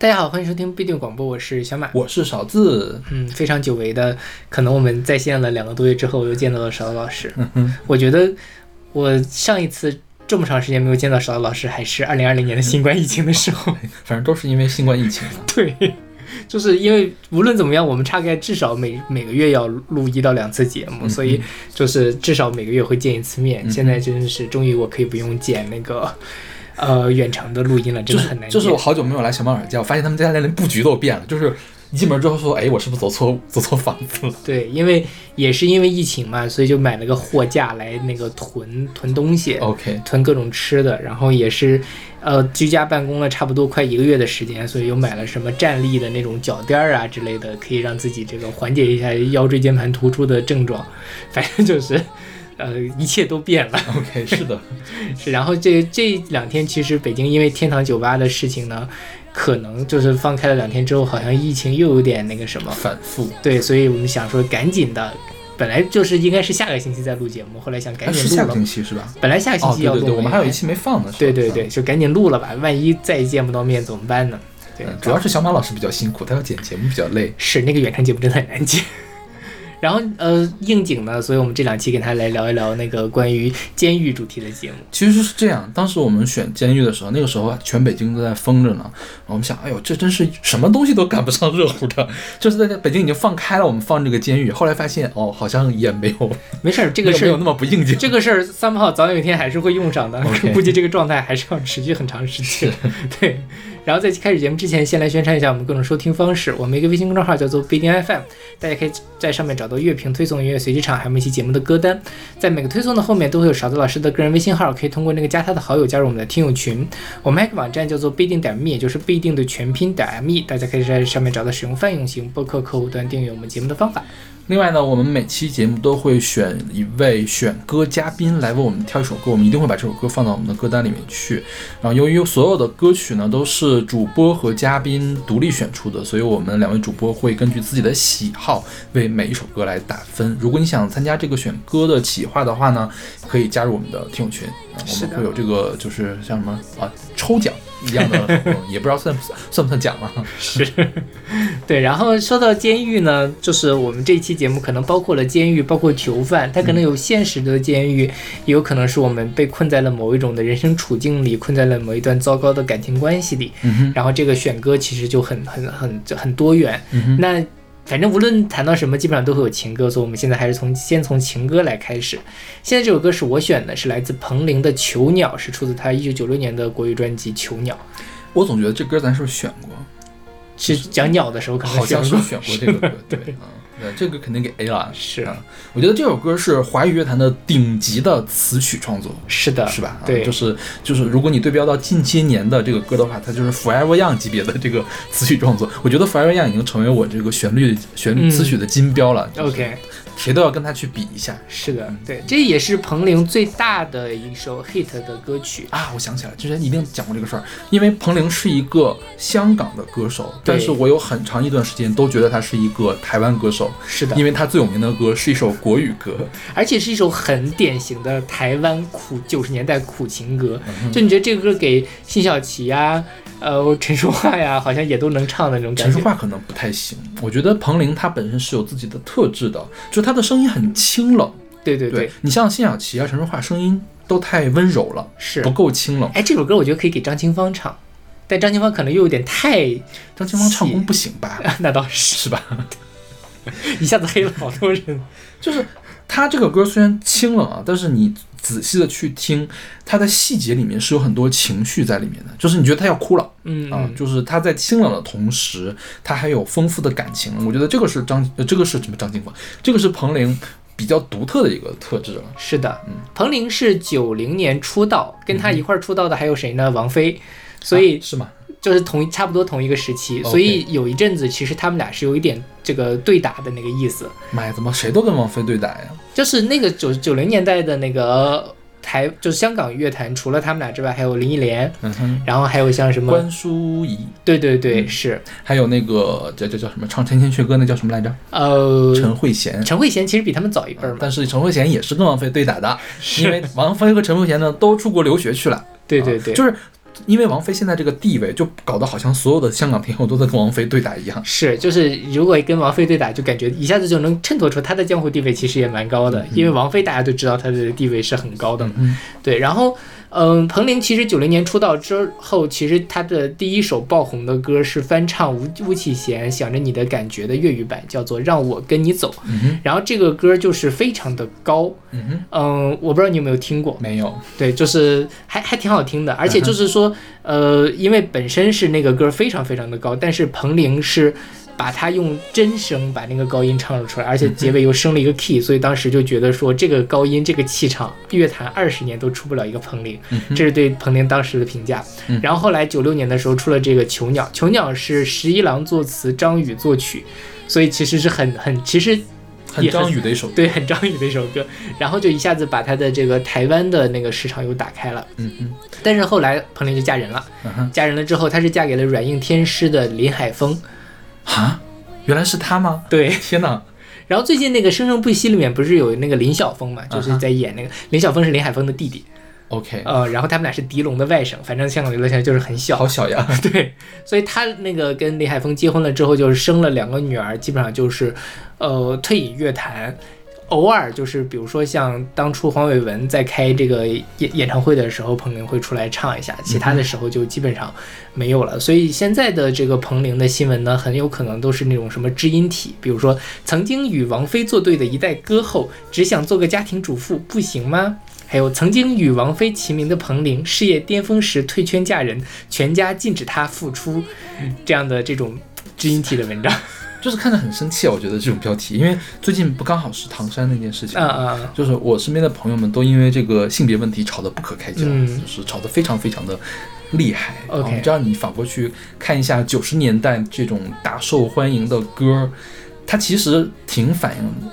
大家好，欢迎收听必定广播，我是小马，我是勺子。嗯，非常久违的，可能我们在线了两个多月之后，又见到了勺子老师。我觉得我上一次这么长时间没有见到勺子老师，还是二零二零年的新冠疫情的时候。反正都是因为新冠疫情。对，就是因为无论怎么样，我们大概至少每每个月要录一到两次节目，所以就是至少每个月会见一次面。现在真的是终于我可以不用剪那个。呃，远程的录音了，真的很难。就是我好久没有来小猫耳家，我发现他们家连布局都变了。就是一进门之后说，哎，我是不是走错 走错房子了？对，因为也是因为疫情嘛，所以就买了个货架来那个囤囤东西。OK，囤各种吃的，然后也是呃居家办公了差不多快一个月的时间，所以又买了什么站立的那种脚垫儿啊之类的，可以让自己这个缓解一下腰椎间盘突出的症状。反正就是。呃，一切都变了。OK，是的，是。然后这这两天，其实北京因为天堂酒吧的事情呢，可能就是放开了两天之后，好像疫情又有点那个什么反复。对，所以我们想说赶紧的，本来就是应该是下个星期再录节目，后来想赶紧录了。下个星期是吧？本来下个星期要录，对对对，我们还有一期没放呢。对对对，就赶紧录了吧，万一再见不到面怎么办呢？对，主要是小马老师比较辛苦，他要剪节目比较累。是那个远程节目真的很难剪。然后呃应景呢，所以我们这两期跟他来聊一聊那个关于监狱主题的节目。其实是这样，当时我们选监狱的时候，那个时候全北京都在封着呢。我们想，哎呦，这真是什么东西都赶不上热乎的。就是在北京已经放开了，我们放这个监狱。后来发现，哦，好像也没有，没事儿，这个事儿没有那么不应景。这个事儿三炮早有一天还是会用上的，估计这个状态还是要持续很长时间。对。然后在开始节目之前，先来宣传一下我们各种收听方式。我们一个微信公众号叫做必定 FM，大家可以在上面找到乐评推送、音乐随机场，还有每期节目的歌单。在每个推送的后面都会有勺子老师的个人微信号，可以通过那个加他的好友加入我们的听友群。我们还有个网站叫做必定点 me，就是必定的全拼点 me，大家可以在上面找到使用泛用型播客客户端订阅我们节目的方法。另外呢，我们每期节目都会选一位选歌嘉宾来为我们挑一首歌，我们一定会把这首歌放到我们的歌单里面去。然后由于所有的歌曲呢都是主播和嘉宾独立选出的，所以我们两位主播会根据自己的喜好为每一首歌来打分。如果你想参加这个选歌的企划的话呢，可以加入我们的听友群，我们会有这个就是像什么啊抽奖。一样的，也不知道算不算算不算奖了。是，对。然后说到监狱呢，就是我们这期节目可能包括了监狱，包括囚犯，它可能有现实的监狱，也有可能是我们被困在了某一种的人生处境里，困在了某一段糟糕的感情关系里。然后这个选歌其实就很很很很多元。那。反正无论谈到什么，基本上都会有情歌，所以我们现在还是从先从情歌来开始。现在这首歌是我选的，是来自彭羚的《囚鸟》，是出自他一九九六年的国语专辑《囚鸟》。我总觉得这歌咱是不是选过？是讲鸟的时候，可能好像是选过这个歌，对，嗯，这个肯定给 A 了。是啊，我觉得这首歌是华语乐坛的顶级的词曲创作。是的，是吧？对，就是就是，如果你对标到近些年的这个歌的话，它就是 Forever Young 级别的这个词曲创作。我觉得 Forever Young 已经成为我这个旋律旋律词曲的金标了。OK。谁都要跟他去比一下。是的，对，这也是彭羚最大的一首 hit 的歌曲啊！我想起来，之前一定讲过这个事儿。因为彭羚是一个香港的歌手，但是我有很长一段时间都觉得他是一个台湾歌手。是的，因为他最有名的歌是一首国语歌，而且是一首很典型的台湾苦九十年代苦情歌。就你觉得这个歌给辛晓琪呀？呃，陈淑桦呀，好像也都能唱的那种感觉。陈淑桦可能不太行，我觉得彭羚她本身是有自己的特质的，就她的声音很清冷。对对对，你像辛晓琪啊、陈淑桦，声音都太温柔了，是不够清冷。哎，这首歌我觉得可以给张清芳唱，但张清芳可能又有点太……张清芳唱功不行吧？那倒是 是吧？一下子黑了好多人。就是他这个歌虽然清冷啊，但是你。仔细的去听，它的细节里面是有很多情绪在里面的，就是你觉得他要哭了，嗯啊，就是他在清冷的同时，他还有丰富的感情。我觉得这个是张，呃这个是什么张清芳，这个是彭羚比较独特的一个特质了。是的，嗯，彭羚是九零年出道，跟他一块儿出道的还有谁呢？王菲，所以是吗？就是同差不多同一个时期，所以有一阵子其实他们俩是有一点这个对打的那个意思。妈呀，怎么谁都跟王菲对打呀？就是那个九九零年代的那个台，就是香港乐坛，除了他们俩之外，还有林忆莲，然后还有像什么关淑怡，对对对，是，还有那个叫叫叫什么唱《陈千阙歌》那叫什么来着？呃，陈慧娴。陈慧娴其实比他们早一辈儿，但是陈慧娴也是跟王菲对打的，因为王菲和陈慧娴呢都出国留学去了。对对对，就是。因为王菲现在这个地位，就搞得好像所有的香港天后都在跟王菲对打一样。是，就是如果跟王菲对打，就感觉一下子就能衬托出她的江湖地位其实也蛮高的，因为王菲大家都知道她的地位是很高的嘛。嗯对，然后，嗯，彭羚其实九零年出道之后，其实她的第一首爆红的歌是翻唱吴巫启贤《想着你的感觉》的粤语版，叫做《让我跟你走》。嗯，然后这个歌就是非常的高，嗯我不知道你有没有听过，没有，对，就是还还挺好听的，而嗯且就是说，呃，因为本身是那个歌非常非常的高，但是彭羚是把它用真声把那个高音唱了出来，而且结尾又升了一个 key，所以当时就觉得说这个高音这个气场，乐坛二十年都出不了一个彭羚，这是对彭羚当时的评价嗯。然后后来九六年的时候出了这个《囚鸟》，《囚鸟》是十一郎作词，张宇作曲，所以其实是很很其实很很张宇的一首歌。对很张宇的一首歌，然后就一下子把他的这个台湾的那个市场又打开了。嗯嗯，但是后来彭羚就嫁人了，嗯，嫁人了之后，她是嫁给了软硬天师的林海峰。啊，原来是他吗？对，天哪！然后最近那个《生生不息》里面不是有那个林晓峰嘛，就是在演那个林晓峰是林海峰的弟弟，OK，呃，然后他们俩是狄龙的外甥，反正香港娱乐圈就是很小好，小呀。对，所以他那个跟李海峰结婚了之后，就是生了两个女儿，基本上就是，呃，退隐乐坛。偶尔就是，比如说像当初黄伟文在开这个演演唱会的时候，彭羚会出来唱一下，其他的时候就基本上没有了。所以现在的这个彭羚的新闻呢，很有可能都是那种什么知音体，比如说曾经与王菲作对的一代歌后，只想做个家庭主妇，不行吗？还有曾经与王菲齐名的彭羚，事业巅峰时退圈嫁人，全家禁止她复出，这样的这种知音体的文章。就是看着很生气啊，我觉得这种标题，因为最近不刚好是唐山那件事情啊吗，啊，就是我身边的朋友们都因为这个性别问题吵得不可开交，嗯就是吵得非常非常的厉害。OK 啊，这样你反过去看一下九十年代这种大受欢迎的歌，它其实挺反映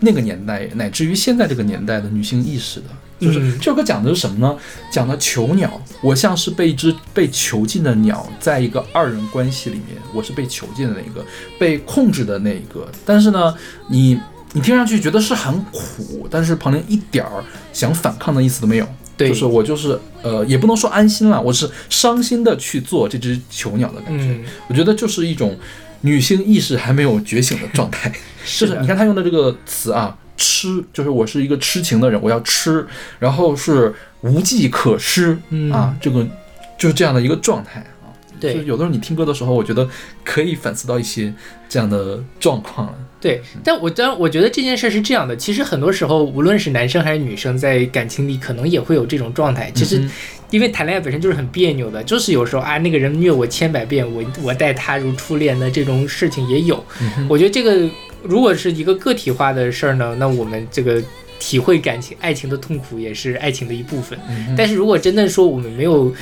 那个年代乃至于现在这个年代的女性意识的。就是嗯这首歌讲的是什么呢？讲的囚鸟，我像是被一只被囚禁的鸟，在一个二人关系里面，我是被囚禁的那一个，被控制的那一个。但是呢，你你听上去觉得是很苦，但是彭羚一点儿想反抗的意思都没有。对，就是我就是呃，也不能说安心了，我是伤心的去做这只囚鸟的感觉。嗯，我觉得就是一种女性意识还没有觉醒的状态。就是的你看他用的这个词啊，痴，就是我是一个痴情的人，我要吃，然后是无计可施、嗯啊，这个就是这样的一个状态啊。就是对有的时候你听歌的时候，我觉得可以反思到一些这样的状况了。对，但我当然我觉得这件事是这样的，其实很多时候无论是男生还是女生，在感情里可能也会有这种状态。其实因为谈恋爱本身就是很别扭的，就是有时候啊那个人虐我千百遍，我我待他如初恋的这种事情也有。嗯我觉得这个如果是一个个体化的事儿呢，那我们这个体会感情、爱情的痛苦也是爱情的一部分。嗯但是如果真的说我们没有，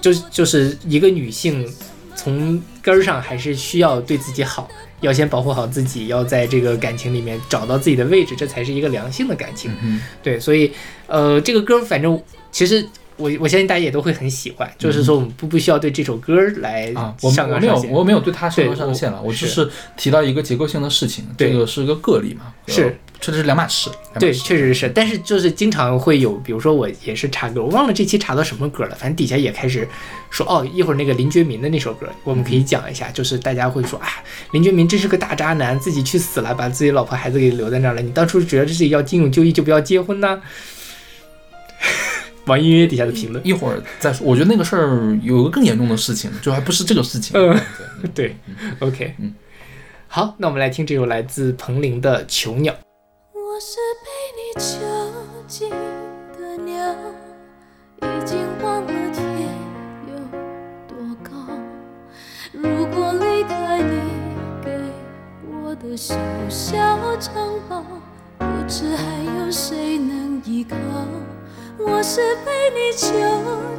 就是就是一个女性从根儿上还是需要对自己好，要先保护好自己，要在这个感情里面找到自己的位置，这才是一个良性的感情。嗯对，所以呃，这个歌反正其实。我我相信大家也都会很喜欢，就是说我们不不需要对这首歌来哼啊，我上纲上线。我没有我没有对它上纲上线了，我我只是提到一个结构性的事情，这对个是个个例嘛，是确实是两码事。对，确实是，但是就是经常会有，比如说我也是查歌，我忘了这期查到什么歌了，反正底下也开始说，哦，一会儿那个林觉民的那首歌，我们可以讲一下，就是大家会说啊，林觉民真是个大渣男，自己去死了，把自己老婆孩子给留在那儿了，你当初觉得自己要金永就义就不要结婚呢？网易音乐底下的评论，一会儿再说。我觉得那个事儿有个更严重的事情，就还不是这个事情。嗯对对，OK，嗯，好，那我们来听这首来自彭羚的《囚鸟》。我是被你囚禁的鸟，已经忘了天有多高。如果离开你给我的小小城堡，不知还有谁能依靠。我是被你囚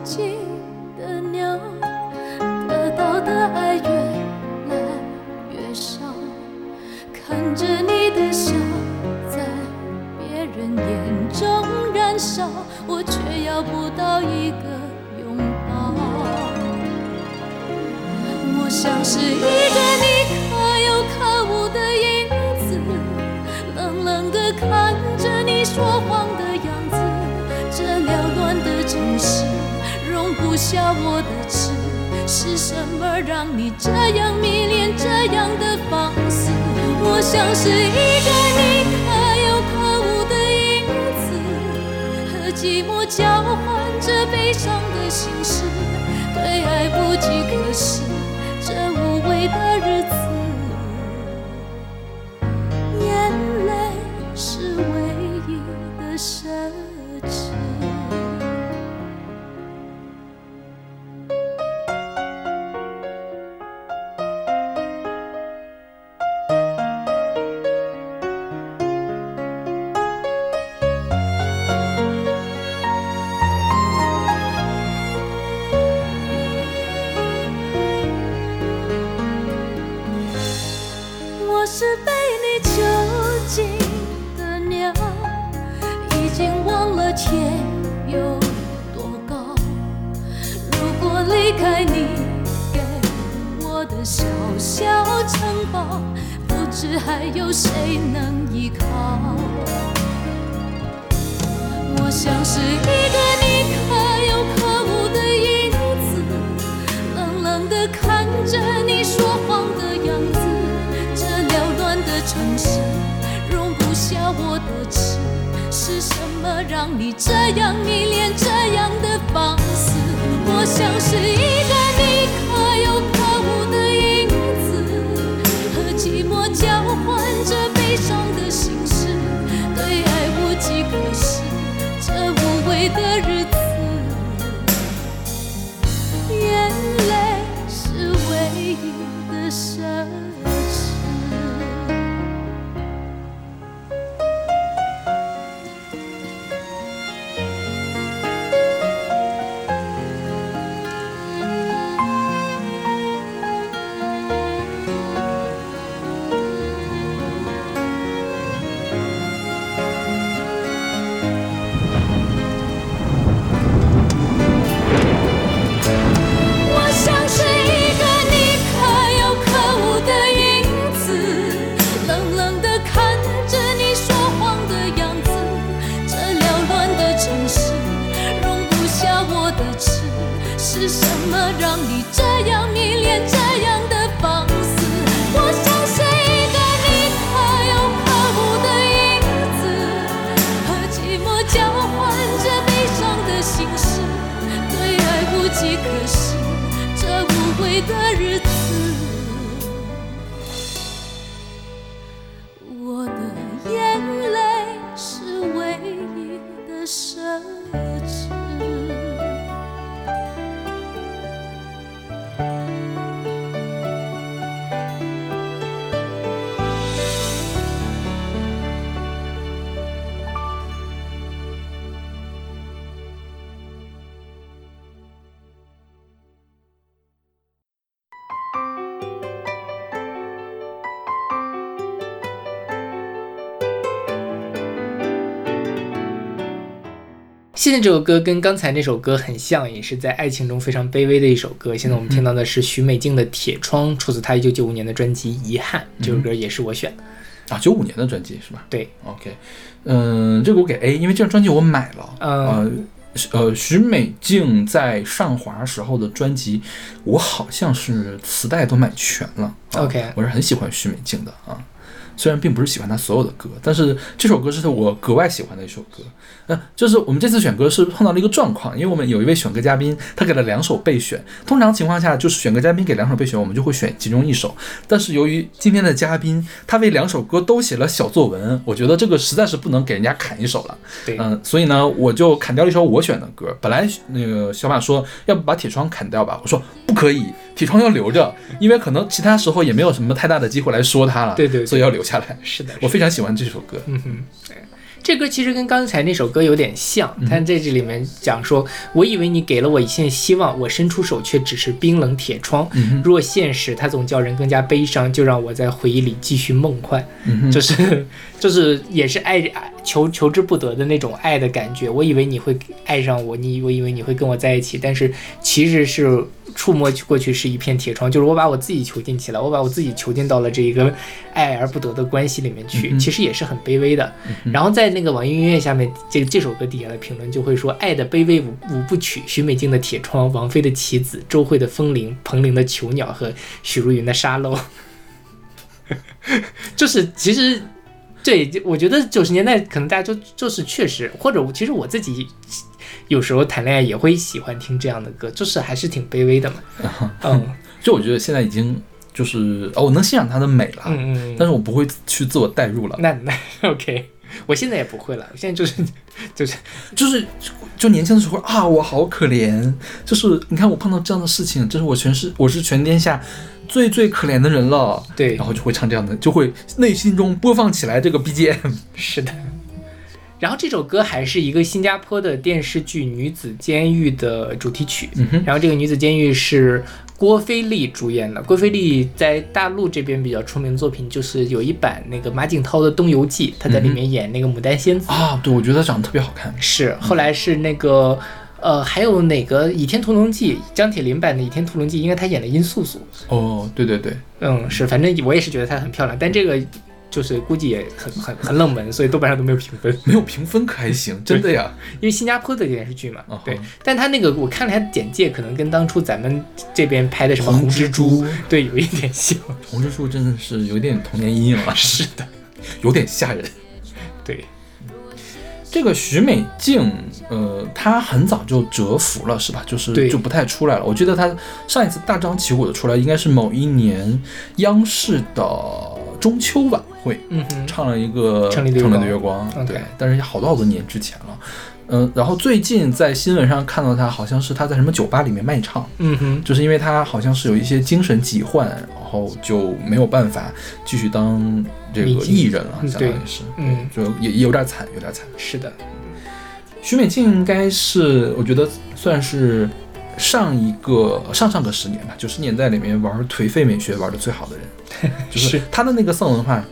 禁的鸟，得到的爱越来越少，看着你的笑。在别人眼中燃烧，我却要不到一个拥抱。我像是一个你可有可无的影子，冷冷地看着你说谎的样子。这缭乱的城市容不下我的痴。是什么让你这样迷恋这样的放肆？我像是一个你可有可无的影子，和寂寞交换着悲伤的心事，对爱无计可施，这无味的日子，眼泪是唯一的奢还有谁能依靠。我像是一个你可有可无的影子，冷冷地看着你说谎的样子。这缭乱的城市容不下我的痴，是什么让你这样迷恋这样的现在这首歌跟刚才那首歌很像，也是在爱情中非常卑微的一首歌。现在我们听到的是许美静的《铁窗》，出自她一九九五年的专辑《遗憾》。这首歌也是我选的。啊，九五年的专辑是吧对，？OK，嗯，这个我给 A，因为这张专辑我买了。嗯呃，呃，许美静在上华时候的专辑，我好像是磁带都买全了。啊 OK 我是很喜欢许美静的啊。虽然并不是喜欢她所有的歌，但是这首歌是我格外喜欢的一首歌。呃，就是我们这次选歌是碰到了一个状况，因为我们有一位选歌嘉宾，他给了两首备选。通常情况下，就是选歌嘉宾给两首备选，我们就会选其中一首。但是由于今天的嘉宾他为两首歌都写了小作文，我觉得这个实在是不能给人家砍一首了。对，嗯，所以呢，我就砍掉了一首我选的歌。本来那个小马说要不把铁窗砍掉吧，我说不可以，铁窗要留着，因为可能其他时候也没有什么太大的机会来说它了。对对对所以要留下来。是的，我非常喜欢这首歌。嗯哼，对，这歌其实跟刚才那首歌有点像，嗯它在这里面讲说，我以为你给了我一线希望，我伸出手却只是冰冷铁窗。嗯若现实它总叫人更加悲伤，就让我在回忆里继续梦幻。就是就是也是爱爱求求之不得的那种爱的感觉。我以为你会爱上我，你我以为你会跟我在一起，但是其实是触摸过去是一片铁窗，就是我把我自己囚禁起来，我把我自己囚禁到了这一个爱而不得的关系里面去，嗯其实也是很卑微的。然后在那个网易音乐下面，这这首歌底下的评论就会说：“爱的卑微五五部曲，许美静的铁窗，王菲的棋子，周慧的风铃，彭羚的囚鸟和许茹芸的沙漏。”就是其实。对，我觉得九十年代可能大家就就是确实，或者其实我自己有时候谈恋爱也会喜欢听这样的歌，就是还是挺卑微的嘛。嗯就我觉得现在已经就是哦，我能欣赏它的美了，嗯嗯，但是我不会去自我代入了。那那 OK，我现在也不会了，我现在就是就是就是就年轻的时候啊，我好可怜，就是你看我碰到这样的事情，这是我全是我是全天下最最可怜的人了。对然，后就会唱这样的，就会内心中播放起来这个 BGM。是的。然后这首歌还是一个新加坡的电视剧《女子监狱》的主题曲。然后这个女子监狱是郭菲丽主演的。郭菲丽在大陆这边比较出名的作品就是有一版那个马景涛的《东游记》，她在里面演那个牡丹仙子。啊，对，我觉得她长得特别好看。是，后来是那个。呃，还有哪个《倚天屠龙记》？张铁林版的《倚天屠龙记》，应该他演的殷素素。哦，对对对，嗯，是，反正我也是觉得她很漂亮，但这个就是估计也很很很冷门，所以豆瓣上都没有评分。没有评分可还行，真的呀。因为新加坡的电视剧嘛，哦对，但他那个我看了一下简介，可能跟当初咱们这边拍的什么红红蜘蛛，对，有一点像。红蜘蛛真的是有点童年阴影了，是的，有点吓人。对，这个许美静，呃，她很早就蛰伏了，是吧？就是就不太出来了。我记得她上一次大张旗鼓的出来，应该是某一年央视的中秋晚会，唱了一个《城里的月光对，但是好多好多年之前了。嗯、然后最近在新闻上看到她，好像是她在什么酒吧里面卖唱，嗯哼，就是因为她好像是有一些精神疾患，然后就没有办法继续当这个艺人了，嗯相当于是，嗯，就也也有点惨，有点惨。是的，许美静应该是我觉得算是上一个上上个十年吧，九十年代里面玩颓废美学玩的最好的人，就是是她的那个丧文化，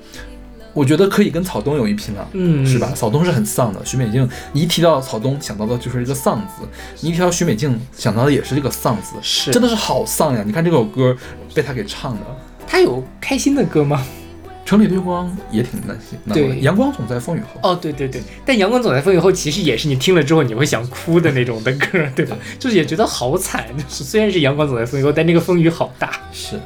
我觉得可以跟草东有一拼了。嗯，是吧？？草东是很丧的，许美静你一提到草东想到的就是一个丧字，你一提到许美静想到的也是这个丧字，是，真的是好丧呀！你看这首歌被他给唱的，他有开心的歌吗？《城里的月光》也挺难听，难对阳光总在风雨后。哦，对对对，但《阳光总在风雨后》其实也是你听了之后你会想哭的那种的歌，对吧？就是也觉得好惨，就是虽然是《阳光总在风雨后》，但那个风雨好大。是，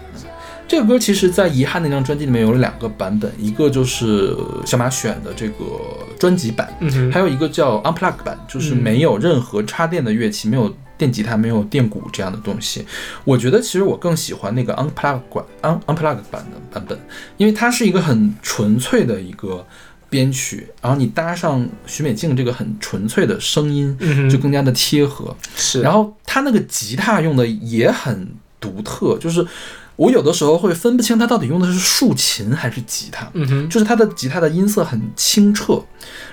这个歌其实，在《遗憾》那张专辑里面有两个版本，一个就是小马选的这个专辑版，嗯，还有一个叫 Unplug 版，就是嗯没有任何插电的乐器，没有电吉他，没有电鼓这样的东西。我觉得其实我更喜欢那个 Unplug 版 Un Unplug 版的版本，因为它是一个很纯粹的一个编曲，然后你搭上许美静这个很纯粹的声音，就更加的贴合。是，然后他那个吉他用的也很独特，就是我有的时候会分不清他到底用的是竖琴还是吉他。嗯哼，就是它的吉他的音色很清澈，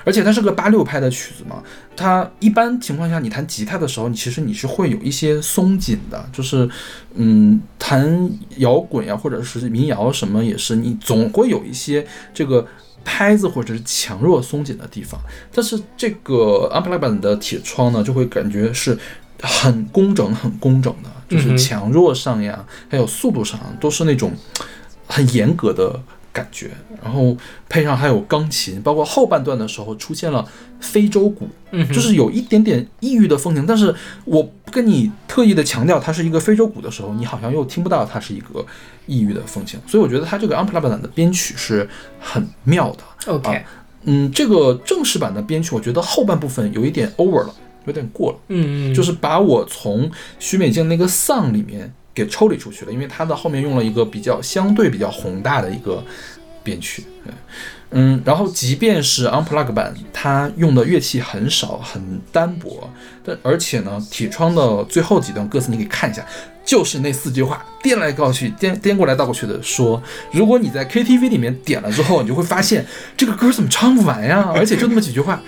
而且它是个八六拍的曲子嘛。它一般情况下，你弹吉他的时候，你其实你是会有一些松紧的，就是嗯，弹摇滚呀，或者是民谣什么也是，你总会有一些这个拍子或者是强弱松紧的地方。但是这个 Unplugged 的铁窗呢，就会感觉是很工整、很工整的，就是强弱上呀，还有速度上都是那种很严格的感觉。然后配上还有钢琴，包括后半段的时候出现了非洲鼓，嗯，就是有一点点异域的风情。但是我不跟你特意的强调它是一个非洲鼓的时候，你好像又听不到它是一个异域的风情。所以我觉得它这个 Unplugged 版的编曲是很妙的。OK，嗯，这个正式版的编曲，我觉得后半部分有一点 over 了，有点过了。嗯嗯，就是把我从许美静那个丧里面给抽离出去了，因为它的后面用了一个比较相对比较宏大的一个编曲，对嗯，然后即便是 Unplug 版，它用的乐器很少，很单薄，但而且呢，铁窗的最后几段歌词你可以看一下。就是那四句话，颠来倒去，颠颠过来倒过去的说。如果你在 KTV 里面点了之后，你就会发现这个歌怎么唱不完呀？而且就那么几句话。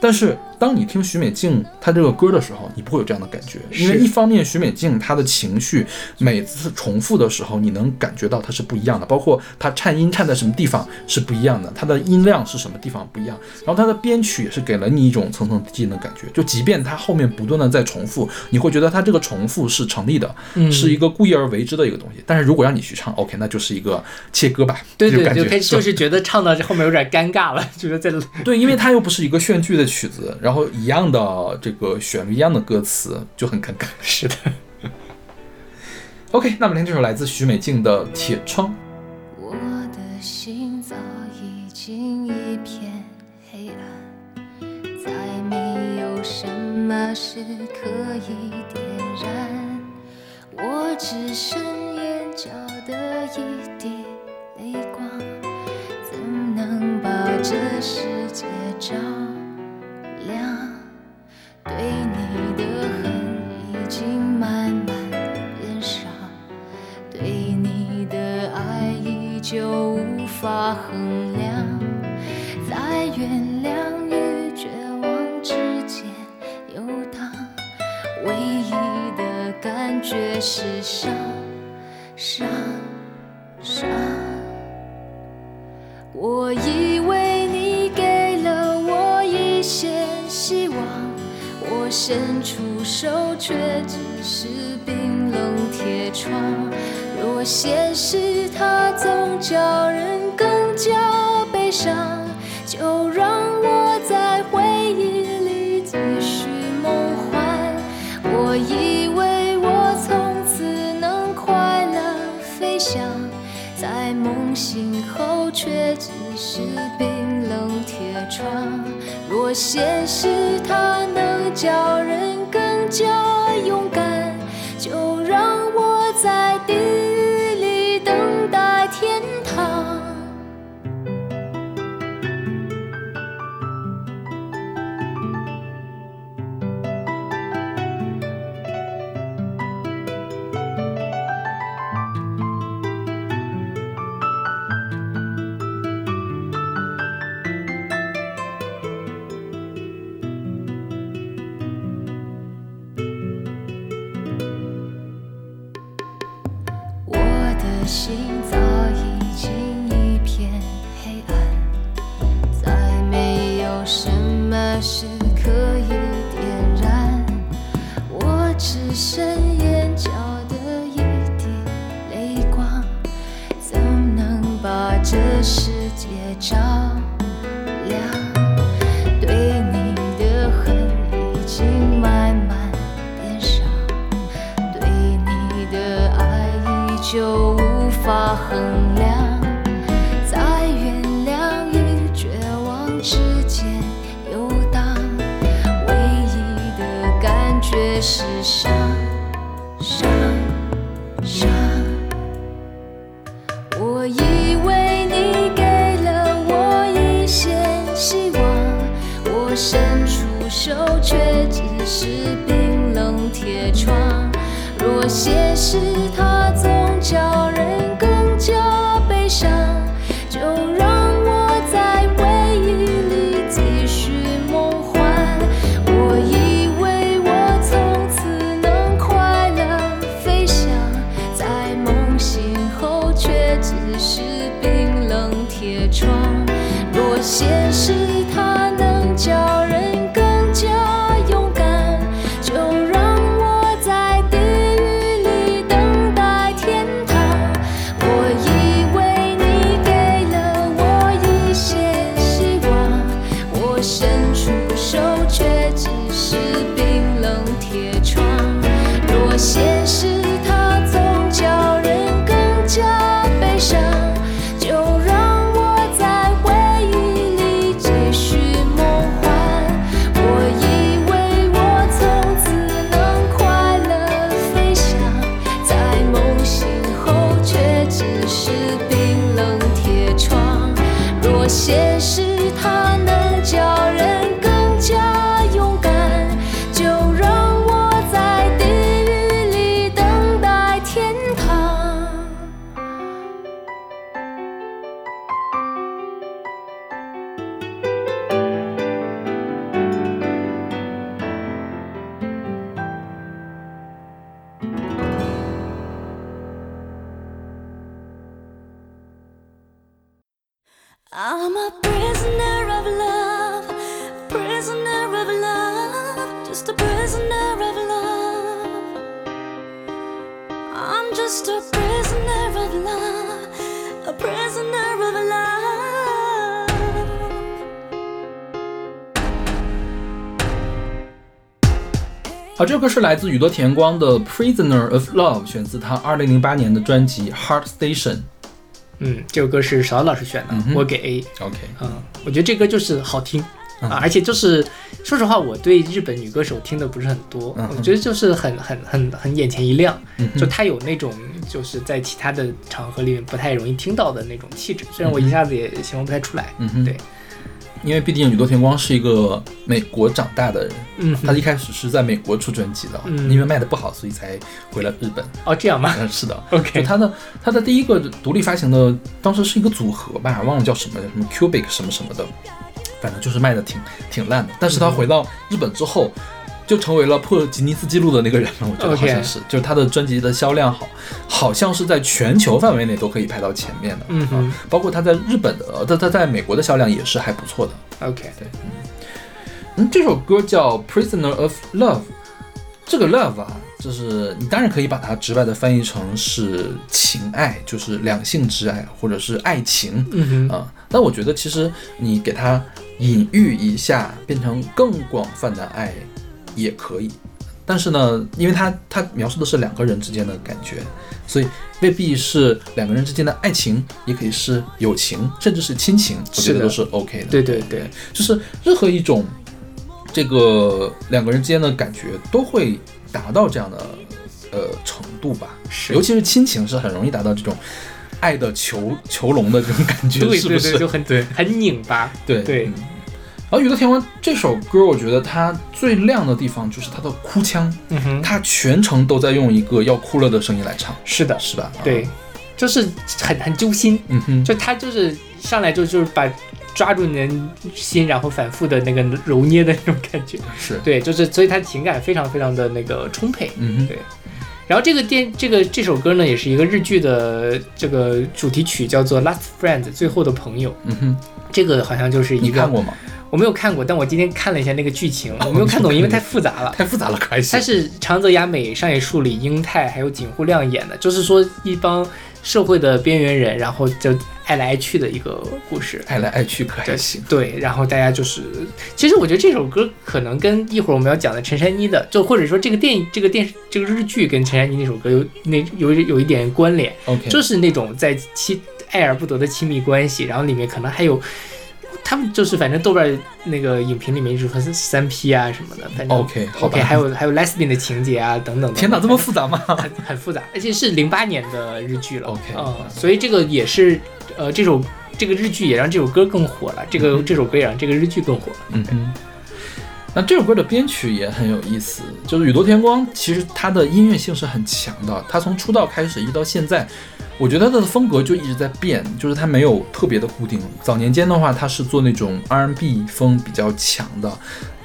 但是当你听许美静她这个歌的时候，你不会有这样的感觉，因为一方面许美静她的情绪每次重复的时候，你能感觉到它是不一样的，包括她颤音颤在什么地方是不一样的，她的音量是什么地方不一样，然后她的编曲也是给了你一种层层递进的感觉，就即便它后面不断的在重复，你会觉得它这个重复是成立的，嗯是一个故意而为之的一个东西。但是如果让你去唱，OK，那就是一个切割吧，对对，这种感觉就开就是觉得唱到这后面有点尴尬了，就是在对，因为它又不是一个炫剧的曲子，然后然后一样的这个旋律，一样的歌词，就很尴尬。是的。OK，那我们听这首来自许美静的《铁窗》。我的心早已经一片黑暗，再没有什么是可以点燃。我只剩眼角的一滴泪光，怎能把这世界照量？对你的恨已经慢慢变少。对你的爱依旧无法衡量，歌是来自宇多田光的《Prisoner of Love》，选自他2008年的专辑《Heart Station》。嗯，这首歌是勺老师选的，嗯我给 A。OK，嗯，我觉得这歌就是好听嗯。啊，而且就是说实话，我对日本女歌手听的不是很多，嗯我觉得就是很很很很眼前一亮，嗯就她有那种就是在其他的场合里面不太容易听到的那种气质，虽然我一下子也形容不太出来。嗯哼。对，因为毕竟宇多田光是一个美国长大的人，嗯，他一开始是在美国出专辑的，嗯因为卖的不好，所以才回了日本。哦这样吗嗯，是的。？OK，他的他的第一个独立发行的，当时是一个组合吧，忘了叫什么，什么 Cubic 什么什么的，反正就是卖的挺挺烂的。但是他回到日本之后，就成为了破吉尼斯纪录的那个人了，我觉得好像是就是他的专辑的销量好，好像是在全球范围内都可以排到前面的。嗯哼。啊包括他在日本的，呃他他在美国的销量也是还不错的。OK，对。嗯，这首歌叫《Prisoner of Love》，这个 love 啊，就是你当然可以把它直白的翻译成是情爱，就是两性之爱或者是爱情。嗯哼，啊、但我觉得其实你给它隐喻一下，变成更广泛的爱也可以。但是呢，因为它它描述的是两个人之间的感觉，所以未必是两个人之间的爱情，也可以是友情，甚至是亲情，我觉得都是 OK 的。对对对，就是任何一种这个两个人之间的感觉都会达到这样的呃程度吧。是尤其是亲情是很容易达到这种爱的囚囚笼的这种感觉，对对对，是不是？就很对很拧巴。对对嗯然后宇多田光这首歌，我觉得它最亮的地方就是它的哭腔，嗯哼，它全程都在用一个要哭了的声音来唱，是的，是吧？啊对，，就是很很揪心。嗯哼，就他就是上来就就是把抓住你的心，然后反复的那个揉捏的那种感觉。是，对，就是所以他情感非常非常的那个充沛。嗯哼，对然后这个电这个这首歌呢，也是一个日剧的这个主题曲，叫做《Last Friend》最后的朋友。嗯哼，这个好像就是一个你看过吗？我没有看过，但我今天看了一下那个剧情，我没有看懂，因为太复杂了。太复杂了，可还行它。是长泽雅美、上野树里、英泰还有井户亮演的，就是说一帮社会的边缘人，然后就爱来爱去的一个故事。爱来爱去可还行。对，然后大家就是，其实我觉得这首歌可能跟一会儿我们要讲的陈珊妮的，就或者说这个电影、这个电视、这个日剧跟陈珊妮那首歌有那有有一点关联，OK，就是那种在亲爱而不得的亲密关系，然后里面可能还有。他们就是反正豆瓣那个影评里面一直说是三 P 啊什么的，反正 OK OK，还有还有 lesbian 的情节啊等等的。天哪，这么复杂吗？很很复杂，而且是零八年的日剧了。OK 嗯，所以这个也是呃这首这个日剧也让这首歌更火了，这个、嗯这首歌也让这个日剧更火了。嗯哼。那这首歌的编曲也很有意思，就是宇多田光，其实他的音乐性是很强的。他从出道开始一直到现在，我觉得他的风格就一直在变，就是他没有特别的固定。早年间的话，他是做那种 R&B 风比较强的，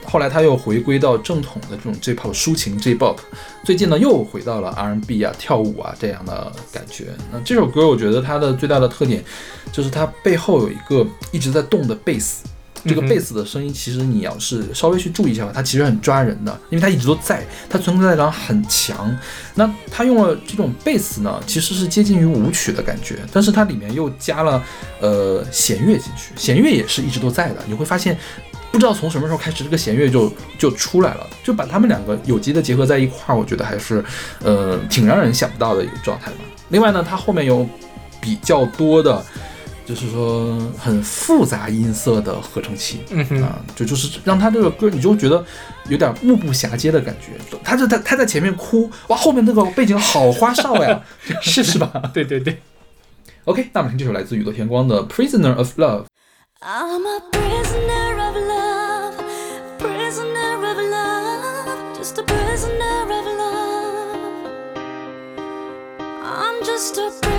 后来他又回归到正统的这种 J-pop 抒情 J-pop，最近呢又回到了 R&B 啊、跳舞啊这样的感觉。那这首歌我觉得它的最大的特点就是它背后有一个一直在动的贝斯。这个贝斯的声音，其实你要是稍微去注意一下，它其实很抓人的，因为它一直都在，它存在感很强。那它用了这种贝斯呢，其实是接近于舞曲的感觉，但是它里面又加了呃弦乐进去，弦乐也是一直都在的。你会发现，不知道从什么时候开始，这个弦乐就就出来了，就把他们两个有机的结合在一块儿，我觉得还是呃挺让人想不到的一个状态吧。另外呢，它后面有比较多的。就是说很复杂音色的合成器，嗯哼，啊，就就是让他这个歌，你就觉得有点目不暇接的感觉。他就在他在前面哭，哇，后面那个背景好花哨呀，是是吧对对对，？OK，那我们听这首来自宇多田光的《Prisoner of Love》。I'm a prisoner of love, prisoner of love, just a prisoner of love. I'm just a prisoner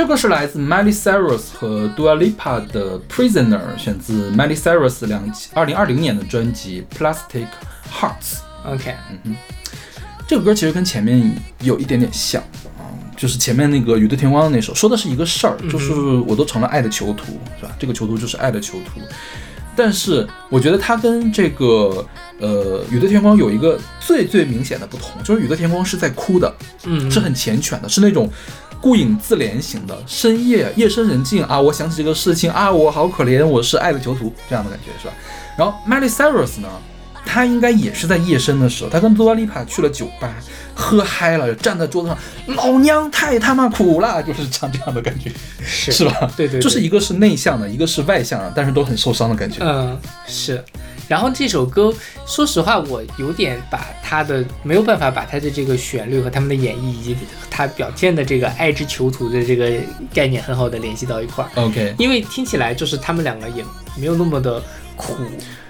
这首歌是来自 Miley Cyrus 和 Dua Lipa 的《Prisoner》，选自 Miley Cyrus 两二零二零年的专辑《Plastic Hearts》。OK，嗯哼这个歌其实跟前面有一点点像啊，就是前面那个宇多田光的那首，说的是一个事儿，就是我都成了爱的囚徒，是吧？这个囚徒就是爱的囚徒。但是我觉得它跟这个呃宇多田光有一个最最明显的不同，就是宇多田光是在哭的，嗯，是很缱绻的，是那种孤影自怜型的，深夜夜深人静啊，我想起这个事情啊，我好可怜，我是爱的囚徒这样的感觉是吧？然后 Miley Cyrus 呢，他应该也是在夜深的时候，他跟 Dua Lipa 去了酒吧，喝嗨了，站在桌子上，老娘太他妈苦了，就是唱这样的感觉，是是吧？对对对就是一个是内向的，一个是外向的，但是都很受伤的感觉。嗯，是。然后这首歌，说实话，我有点把他的没有办法把他的这个旋律和他们的演绎，以及他表现的这个爱之囚徒的这个概念很好的联系到一块儿，OK，因为听起来就是他们两个也没有那么的苦，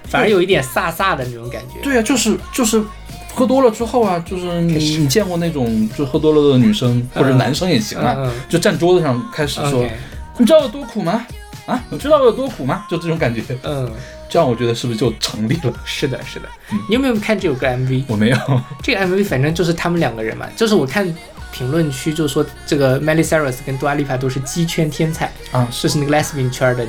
反而有一点飒飒的那种感觉。对啊，就是就是。喝多了之后啊，就是你你见过那种就喝多了的女生或者男生也行啊，就站桌子上开始说你知道有多苦吗？啊，你知道有多苦吗？就这种感觉，嗯，这样我觉得是不是就成立了？是的，是的。嗯你有没有看这首歌 MV？我没有，这个 MV 反正就是他们两个人嘛，就是我看评论区就说这个 Miley Cyrus 跟 Dua Lipa 都是鸡圈天才啊就是那个 lesbian 圈的，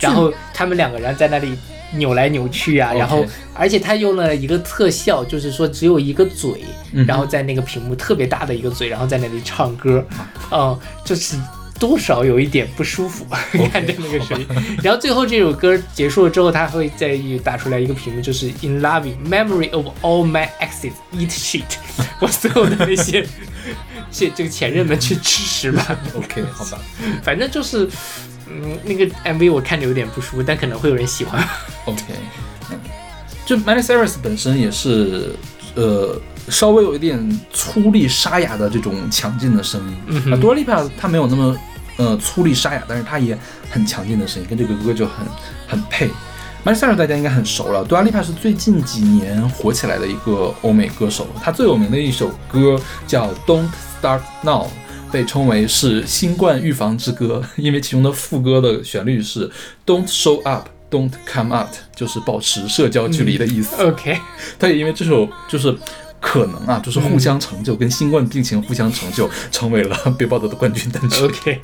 然后他们两个人在那里扭来扭去啊，然后而且他用了一个特效，就是说只有一个嘴，然后在那个屏幕特别大的一个嘴，然后在那里唱歌，嗯，就是。多少有一点不舒服 看着那个声音，然后最后这首歌结束了之后，他会再打出来一个屏幕，就是 In loving memory of all my exes eat shit，我所有的那些这这个前任们去吃屎吧。OK，好吧 反正就是，嗯，那个 MV 我看着有点不舒服，但可能会有人喜欢。，OK，嗯，就 Miley Cyrus 本身也是，呃，稍微有一点粗粝沙哑的这种强劲的声音。啊，Dua Lipa 她没有那么呃粗粝沙哑，但是她也很强劲的声音，跟这个歌就很很配。Miley Cyrus 大家应该很熟了，Dua Lipa 是最近几年火起来的一个欧美歌手，他最有名的一首歌叫《Don't Start Now》。被称为是新冠预防之歌，因为其中的副歌的旋律是 "Don't show up, don't come out"，就是保持社交距离的意思。OK，他也因为这首就是可能啊，就是互相成就，跟新冠病情互相成就，成为了 Billboard 的冠军单曲。OK，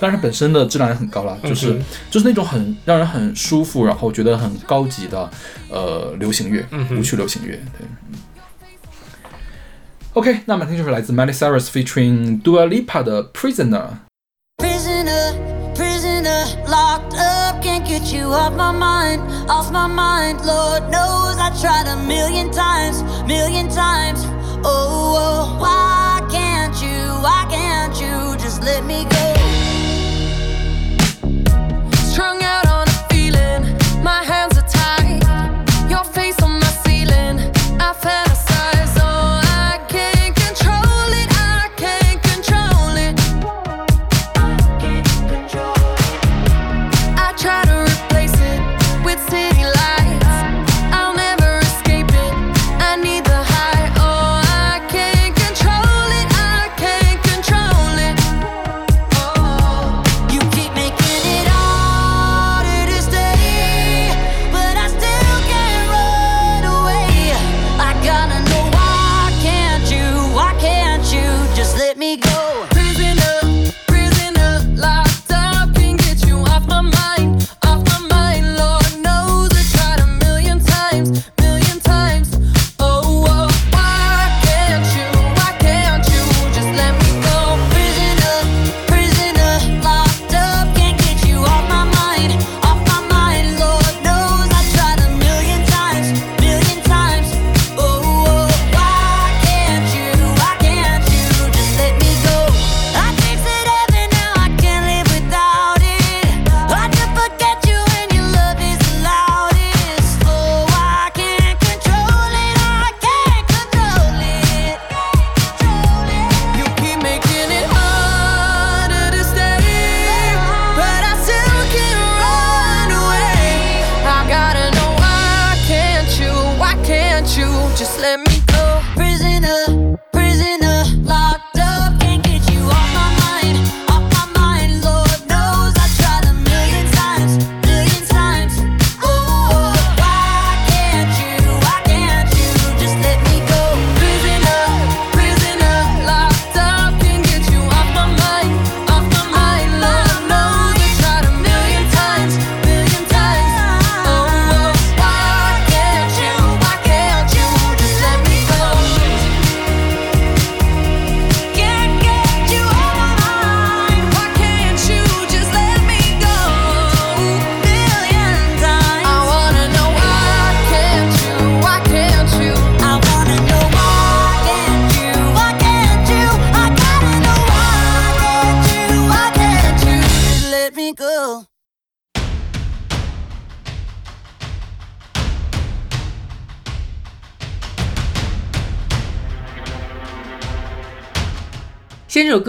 当然，它本身的质量也很高啦，就是、嗯就是那种很让人很舒服，然后觉得很高级的呃流行乐，嗯哼舞曲流行乐。对。OK，那么听就是来自 Miley Cyrus featuring Dua Lipa 的 Prisoner。Prisoner, prisoner, locked up, can't get you off my mind, off my mind. Lord knows I tried a million times, million times. Oh, oh why can't you, why can't you just let me go?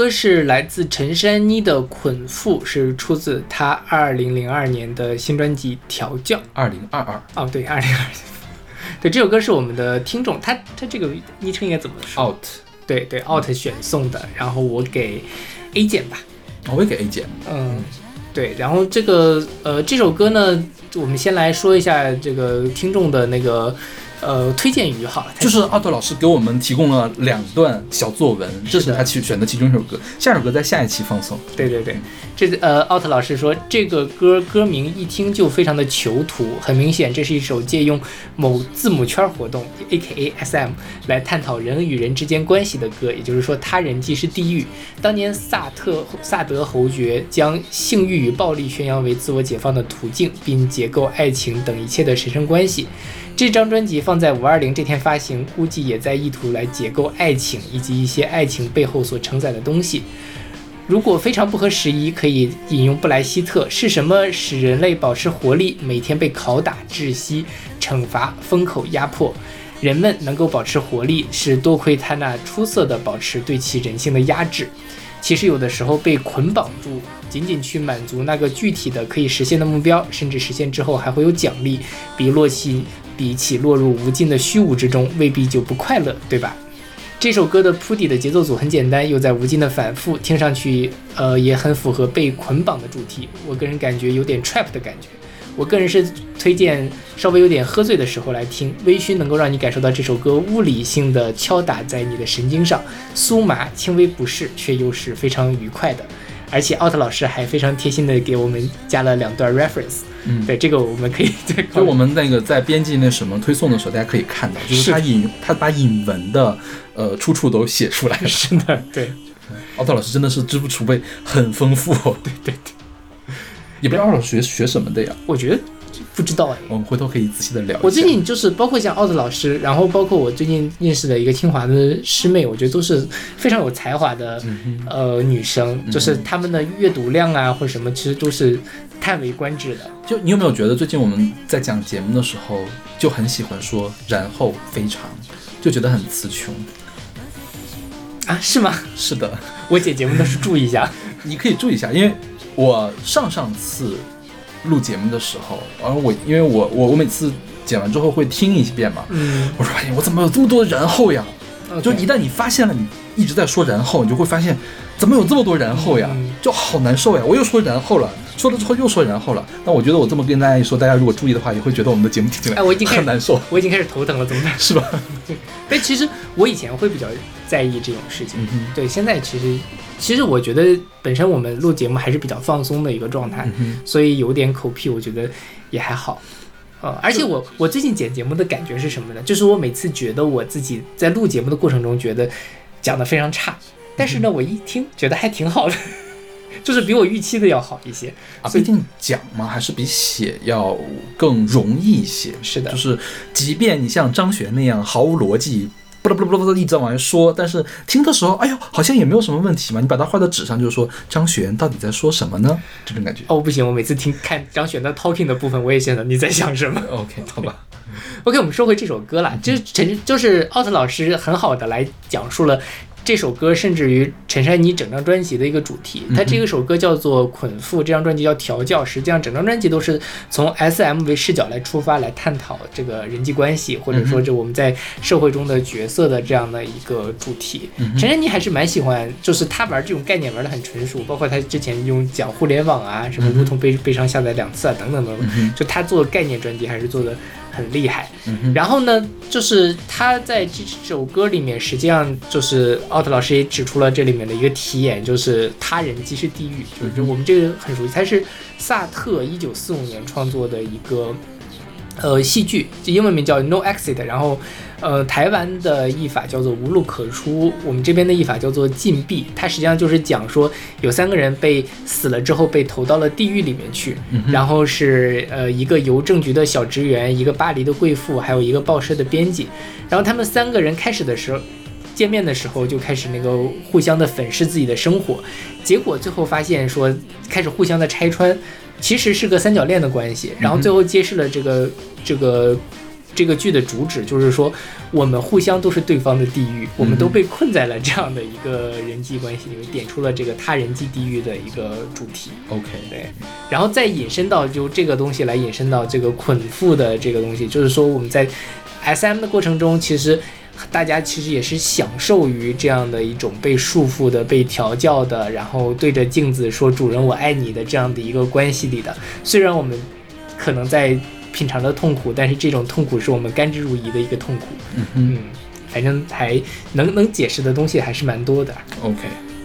歌是来自陈珊妮的《捆缚》，是出自她二零零二年的新专辑《调教》。二零二二哦，对，二零二。对，这首歌是我们的听众，他他这个昵称应该怎么说？out，对对，out 选送的，然后我给 A 减吧。我也给 A 减。嗯，对，然后这个呃这首歌呢，我们先来说一下这个听众的那个呃推荐语好了，就是奥特老师给我们提供了两段小作文，这是他去选的其中一首歌，下首歌在下一期放送。对对对，这呃，奥特老师说这个歌歌名一听就非常的囚徒，很明显这是一首借用某字母圈活动 （A.K.A. S.M.） 来探讨人与人之间关系的歌，也就是说，他人即是地狱。当年萨特萨德侯爵将性欲与暴力宣扬为自我解放的途径，并解构爱情等一切的神圣关系。这张专辑放在五二零这天发行，估计也在意图来解构爱情以及一些爱情背后所承载的东西。如果非常不合时宜，可以引用布莱希特：是什么使人类保持活力？每天被拷打、窒息、惩罚、封口、压迫，人们能够保持活力，是多亏他那出色的保持对其人性的压制。其实有的时候被捆绑住，仅仅去满足那个具体的可以实现的目标，甚至实现之后还会有奖励，比落起比起落入无尽的虚无之中，未必就不快乐，对吧？这首歌的铺底的节奏组很简单，又在无尽的反复，听上去呃也很符合被捆绑的主题。我个人感觉有点 trap 的感觉。我个人是推荐稍微有点喝醉的时候来听，微醺能够让你感受到这首歌物理性的敲打在你的神经上，酥麻、轻微不适，却又是非常愉快的。而且奥特老师还非常贴心的给我们加了两段 reference，嗯。对这个我们可以就我们那个在编辑那什么推送的时候，大家可以看到，就是他引他把引文的呃出处都写出来了。是的，对。奥特老师真的是知识储备很丰富，对对对，也不知道奥特老师学学什么的呀，我觉得不知道哎。我们回头可以仔细的聊。我最近就是包括像奥特老师，然后包括我最近认识的一个清华的师妹，我觉得都是非常有才华的、呃女生，就是她们的阅读量啊或者什么，其实都是叹为观止的。就你有没有觉得最近我们在讲节目的时候就很喜欢说然后非常，就觉得很词穷。啊，是吗？是的，我剪节目的时候注意一下。你可以注意一下，因为我上上次录节目的时候，然后我因为我我我每次剪完之后会听一遍嘛，嗯，我说哎呀，我怎么有这么多然后呀？就一旦你发现了你一直在说然后，你就会发现怎么有这么多然后呀嗯，就好难受呀。我又说然后了，说了之后又说然后了。那我觉得我这么跟大家一说，大家如果注意的话，也会觉得我们的节目听起来哎我已经很难受，我已经开始头疼了，怎么办？是吧？对但其实我以前会比较在意这种事情，嗯对，现在其实其实我觉得本身我们录节目还是比较放松的一个状态，嗯所以有点口癖，我觉得也还好。呃，而且我我最近剪节目的感觉是什么呢？就是我每次觉得我自己在录节目的过程中觉得讲的非常差，但是呢，我一听觉得还挺好的，就是比我预期的要好一些。啊，毕竟讲嘛，还是比写要更容易一些。是的就是即便你像张悬那样毫无逻辑，不啦不啦不啦不一直在往外说，但是听的时候，哎呦，好像也没有什么问题嘛。你把它画到纸上，就是说张璇到底在说什么呢？这种感觉。哦，不行，我每次听看张璇的 talking 的部分，我也现在你在想什么。OK，好吧。OK，我们说回这首歌啦，就是陈就是奥特老师很好的来讲述了这首歌，甚至于陈珊妮整张专辑的一个主题。他这个首歌叫做《捆缚》，这张专辑叫《调教》，实际上整张专辑都是从 SM 为视角来出发，来探讨这个人际关系，或者说这我们在社会中的角色的这样的一个主题。陈珊妮还是蛮喜欢，就是他玩这种概念玩的很纯熟，包括他之前用讲互联网啊，什么如同悲悲伤下载两次啊，等等等等，就他做概念专辑还是做的很厉害。然后呢，就是他在这首歌里面，实际上就是奥特老师也指出了这里面的一个题眼，就是他人即是地狱，就是我们这个很熟悉，它是萨特一九四五年创作的一个。呃，戏剧，这英文名叫 No Exit，然后，呃，台湾的译法叫做无路可出，我们这边的译法叫做禁闭。它实际上就是讲说，有三个人被死了之后被投到了地狱里面去，然后是呃一个邮政局的小职员，一个巴黎的贵妇，还有一个报社的编辑，然后他们三个人开始的时候。见面的时候就开始那个互相的粉饰自己的生活，结果最后发现说开始互相的拆穿，其实是个三角恋的关系，然后最后揭示了这个这个这个剧的主旨就是说，我们互相都是对方的地狱，我们都被困在了这样的一个人际关系里面，点出了这个他人际地狱的一个主题。OK，对，然后再引申到就这个东西来引申到这个捆缚的这个东西，就是说我们在 S M 的过程中，其实大家其实也是享受于这样的一种被束缚的、被调教的，然后对着镜子说“主人我爱你”的这样的一个关系里的。虽然我们可能在品尝着痛苦，但是这种痛苦是我们甘之如饴的一个痛苦。嗯哼嗯，反正还能能解释的东西还是蛮多的。，OK，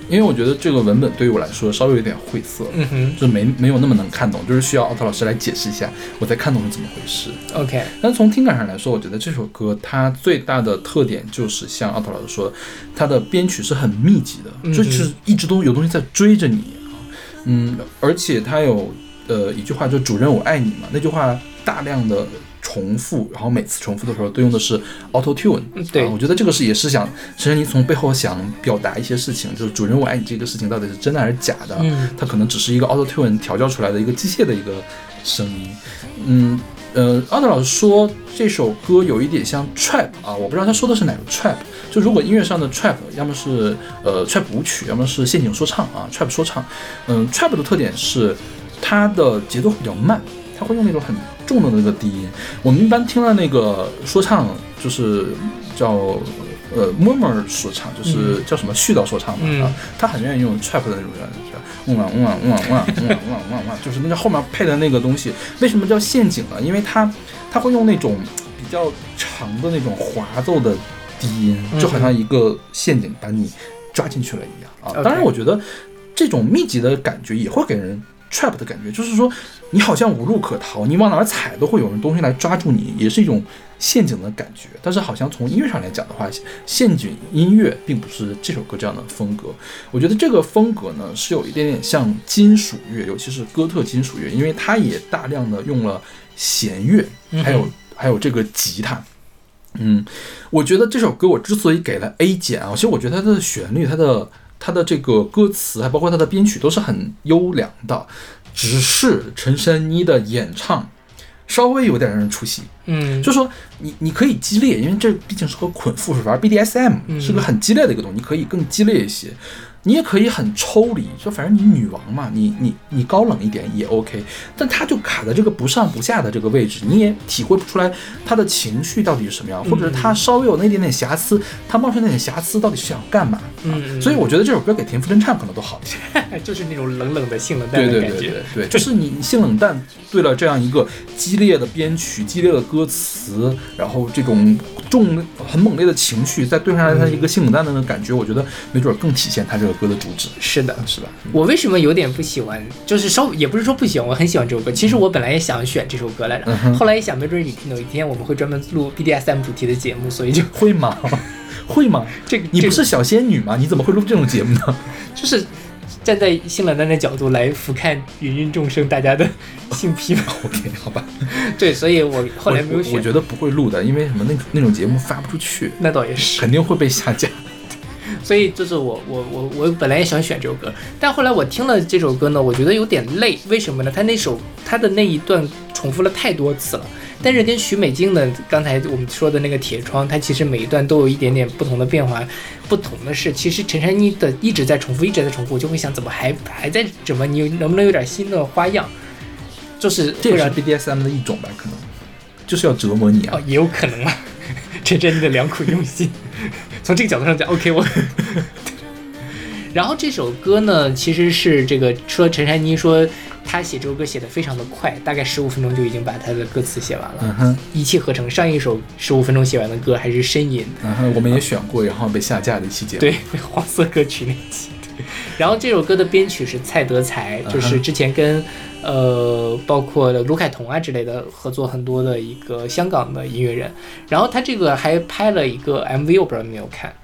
因为我觉得这个文本对于我来说稍微有点晦涩，嗯哼。就是没没有那么能看懂，就是需要奥特老师来解释一下，我才看懂是怎么回事。，OK，但从听感上来说，我觉得这首歌它最大的特点就是像奥特老师说的，它的编曲是很密集的，嗯就是一直都有东西在追着你。啊，嗯，而且它有呃一句话就“主人我爱你”嘛，那句话大量的重复，然后每次重复的时候都用的是 auto tune，嗯对啊我觉得这个是也是想陈珊妮从背后想表达一些事情，就是“主人我爱你”这个事情到底是真的还是假的，嗯它可能只是一个 auto tune 调教出来的一个机械的一个声音。嗯，呃，奥特老师说这首歌有一点像 trap 啊，我不知道他说的是哪个 trap。就如果音乐上的 trap，要么是呃 trap 舞曲，要么是陷阱说唱啊，trap 说唱。嗯，trap 的特点是它的节奏比较慢，他会用那种很重的那个低音。我们一般听到那个说唱，就是叫呃 murmur 说唱，就是叫什么絮叨说唱吧。啊，他很愿意用 trap 的那种人，就嗡啊嗡啊嗡啊嗡啊嗡啊嗡啊，就是那个后面配的那个东西。为什么叫陷阱呢？因为他他会用那种比较长的那种滑奏的低音，就好像一个陷阱把你抓进去了一样。啊，当然我觉得这种密集的感觉也会给人。Trap 的感觉，就是说你好像无路可逃，你往哪儿踩都会有人东西来抓住你，也是一种陷阱的感觉。但是好像从音乐上来讲的话，陷阱音乐并不是这首歌这样的风格。我觉得这个风格呢是有一点点像金属乐，尤其是哥特金属乐，因为它也大量的用了弦乐，还有还有这个吉他。嗯，我觉得这首歌我之所以给了 A 减啊，其实我觉得它的旋律、它的它的这个歌词，还包括它的编曲都是很优良的，只是陈珊妮的演唱稍微有点让人出戏。嗯，就说你你可以激烈，因为这毕竟是个捆缚是玩？BDSM 嗯是个很激烈的一个东西，你可以更激烈一些。你也可以很抽离，就反正你女王嘛，你你你高冷一点也 OK，但她就卡在这个不上不下的这个位置，你也体会不出来她的情绪到底是什么样，或者是她稍微有那点点瑕疵，她冒出那点瑕疵到底是想干嘛？嗯，所以我觉得这首歌给田馥甄唱可能都好一些。就是那种冷冷的性冷淡对的感觉。对对对对，就是你你性冷淡对了这样一个激烈的编曲、激烈的歌词，然后这种重很猛烈的情绪，再对上来它一个性冷淡的那个感觉，我觉得没准儿更体现他这个歌的主旨，是的，是吧？我为什么有点不喜欢？就是稍微也不是说不喜欢，我很喜欢这首歌。其实我本来也想选这首歌来着，嗯后来一想，没准有有一天我们会专门录 BDSM 主题的节目，所以就会吗？会吗？这个这个你不是小仙女吗？你怎么会录这种节目呢？就是站在性冷淡的角度来俯瞰芸芸众生大家的性癖嘛？OK，好吧。对，所以我后来没有选。我我觉得不会录的，因为什么？那那种节目发不出去，那倒也是，肯定会被下架。所以就是我我我我本来也想选这首歌，但后来我听了这首歌呢，我觉得有点累。为什么呢？他那首他的那一段重复了太多次了。但是跟许美静的刚才我们说的那个铁窗，它其实每一段都有一点点不同的变化。不同的是，其实陈珊妮的一直在重复，一直在重复，我就会想怎么还还在怎么你能不能有点新的花样？就是这也是会让 BDSM 的一种吧，可能就是要折磨你啊哦。也有可能啊，陈珊妮的良苦用心。从这个角度上讲，OK，我。然后这首歌呢，其实是这个说陈珊妮说她写这首歌写的非常的快，大概十五分钟就已经把他的歌词写完了，嗯哼，一气呵成。上一首十五分钟写完的歌还是《呻吟》，嗯哼，我们也选过，然后被下架的一期节目。对，黄色歌曲那期。对，然后这首歌的编曲是蔡德才，就是之前跟呃包括卢凯彤啊之类的合作很多的一个香港的音乐人。然后他这个还拍了一个 MV，我不知道你有没有看，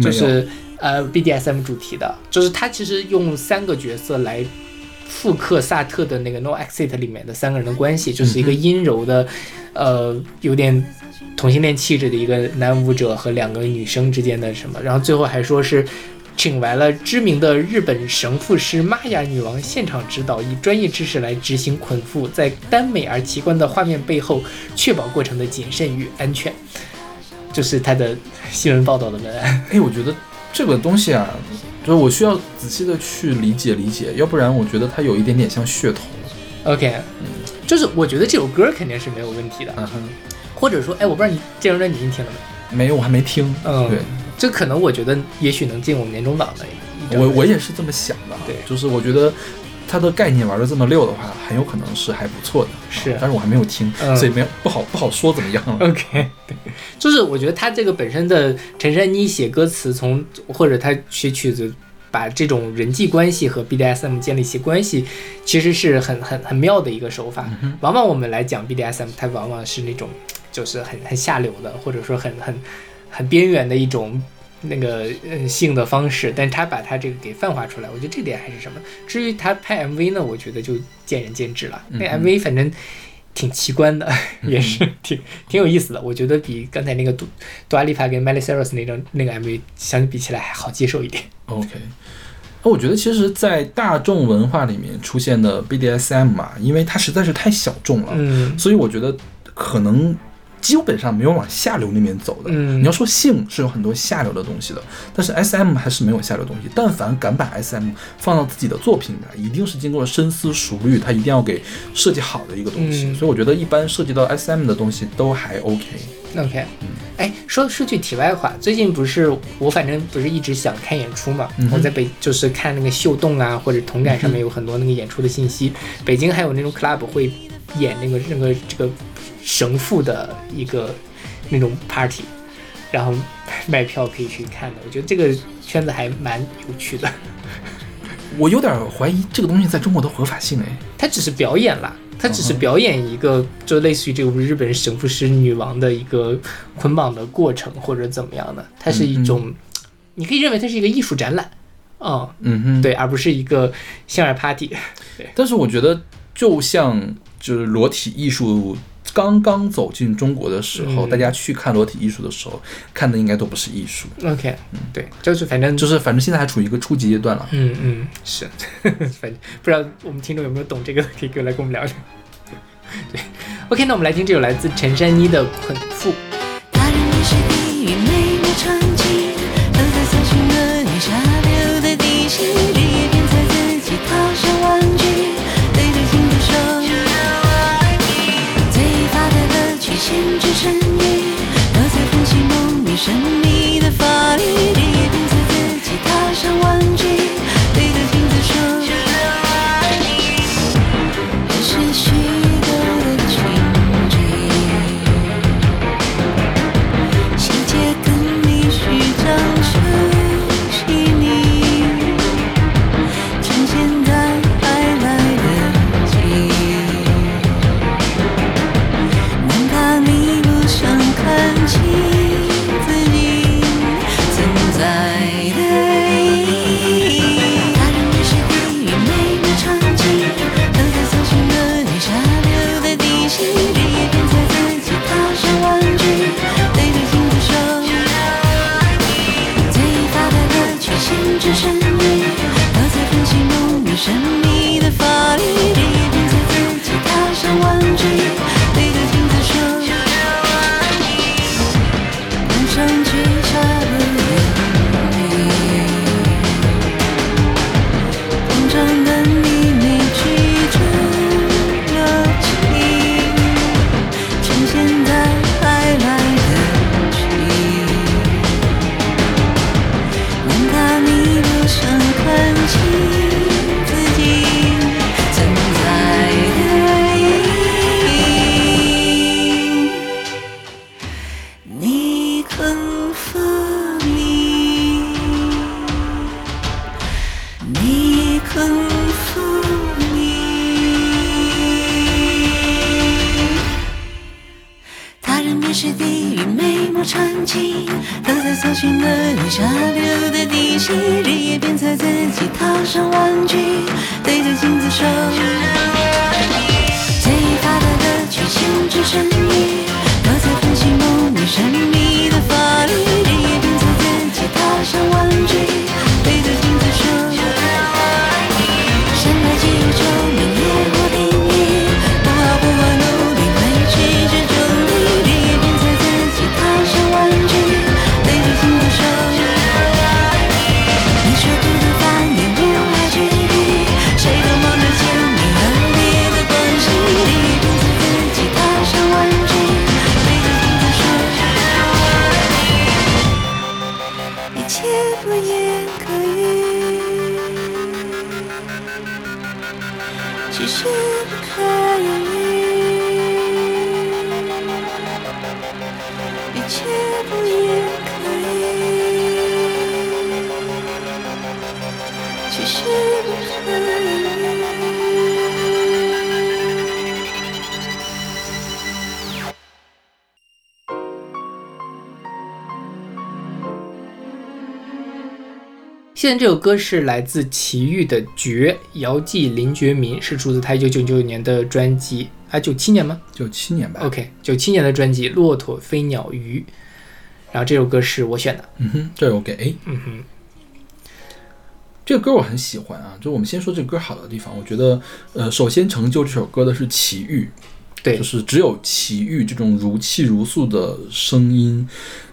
就是呃 BDSM 主题的，就是他其实用三个角色来。复刻萨特的那个《No Exit》里面的三个人的关系，就是一个阴柔的，呃，有点同性恋气质的一个男舞者和两个女生之间的什么，然后最后还说是请来了知名的日本神父师玛雅女王现场指导，以专业知识来执行捆缚，在耽美而奇观的画面背后，确保过程的谨慎与安全。就是他的新闻报道的文案。哎，我觉得这个东西啊，就是我需要仔细的去理解理解，要不然我觉得它有一点点像噱头。OK，嗯就是我觉得这首歌肯定是没有问题的，嗯哼，或者说，哎，我不知道你这张专辑你听了没？没有，我还没听。嗯对，这可能我觉得也许能进我们年终档的我我也是这么想的。对就是我觉得它的概念玩的这么溜的话，很有可能是还不错的。是啊但是我还没有听，嗯所以没有不好不好说怎么样了。OK，对，就是我觉得他这个本身的陈珊妮写歌词从，或者他写曲子，把这种人际关系和 BDSM 建立起关系，其实是很很很妙的一个手法。往往我们来讲 BDSM，它往往是那种就是很很下流的，或者说很很很边缘的一种。那个嗯性的方式，但他把他这个给泛化出来，我觉得这点还是什么。至于他拍 MV 呢，我觉得就见仁见智了。那嗯 MV 反正挺奇观的，也是挺挺有意思的。我觉得比刚才那个杜杜阿丽帕跟 Miley Cyrus 那张那个 MV 相比起来还好接受一点。OK，那我觉得其实，在大众文化里面出现的 BDSM 嘛，因为它实在是太小众了，嗯所以我觉得可能基本上没有往下流那边走的。嗯你要说性是有很多下流的东西的，但是 SM 还是没有下流东西。但凡敢把 SM 放到自己的作品里，一定是经过深思熟虑，他一定要给设计好的一个东西。嗯所以我觉得一般涉及到 SM 的东西都还 OK。OK，哎，说说句题外话，最近不是我反正不是一直想看演出嘛，嗯我在北就是看那个秀动啊或者同感上面有很多那个演出的信息，北京还有那种 club 会演那个那个这个神父的一个那种 party，然后卖票可以去看的，我觉得这个圈子还蛮有趣的。我有点怀疑这个东西在中国的合法性哎。它只是表演啦，它只是表演一个，就类似于这个日本神父是女王的一个捆绑的过程，或者怎么样的。它是一种，你可以认为它是一个艺术展览，嗯、嗯哼，对，而不是一个性爱 party。但是我觉得，就像就是裸体艺术刚刚走进中国的时候，嗯大家去看裸体艺术的时候，看的应该都不是艺术，OK，嗯对，就是反正就是反正现在还处于一个初级阶段了。嗯嗯是，反正不知道我们听众有没有懂这个，可以给我来跟我们聊聊。对，OK，那我们来听这首来自陈珊妮的《捆缚》。梦现这首歌是来自齐豫的《绝》，姚记林觉民是出自他一九九九年的专辑啊，九七年吗九七年吧。？OK，九七年的专辑《骆驼飞鸟鱼》，然后这首歌是我选的，嗯哼，这是我给 A。嗯哼，这个歌我很喜欢啊，就我们先说这个歌好的地方，我觉得，呃，首先成就这首歌的是齐豫，对就是只有齐豫这种如泣如诉的声音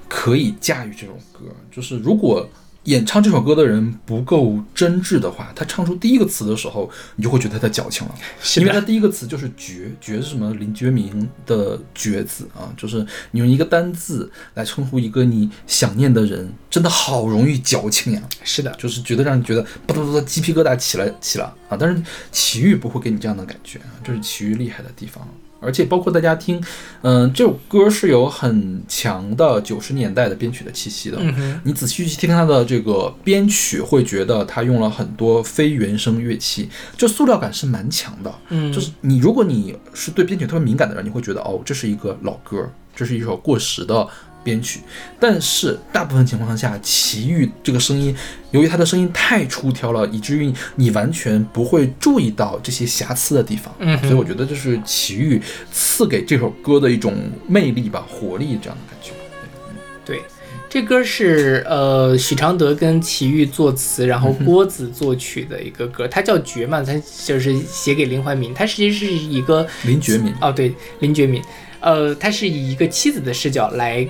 可以驾驭这首歌。就是如果演唱这首歌的人不够真挚的话，他唱出第一个词的时候，你就会觉得他矫情了。因为他第一个词就是“绝”，“绝”是什么？林觉民的“绝”字啊，就是你用一个单字来称呼一个你想念的人，真的好容易矫情呀，是的，就是觉得让你觉得不嘟嘟的鸡皮疙瘩起来起了啊。但是齐豫不会给你这样的感觉啊，这是齐豫厉害的地方。而且包括大家听，嗯、这首歌是有很强的九十年代的编曲的气息的。嗯，你仔细去听它的这个编曲，会觉得它用了很多非原声乐器，就塑料感是蛮强的。嗯，就是你，如果你是对编曲特别敏感的人，你会觉得哦，这是一个老歌，这是一首过时的编曲。但是大部分情况下，齐豫这个声音，由于他的声音太出挑了，以至于你完全不会注意到这些瑕疵的地方。嗯所以我觉得这是齐豫赐给这首歌的一种魅力吧，活力这样的感觉。对，这歌是呃许常德跟齐豫作词，然后郭子作曲的一个歌，它叫《绝》嘛，它就是写给林怀民，它其实是一个林觉民，哦，对，林觉民，呃，他是以一个妻子的视角来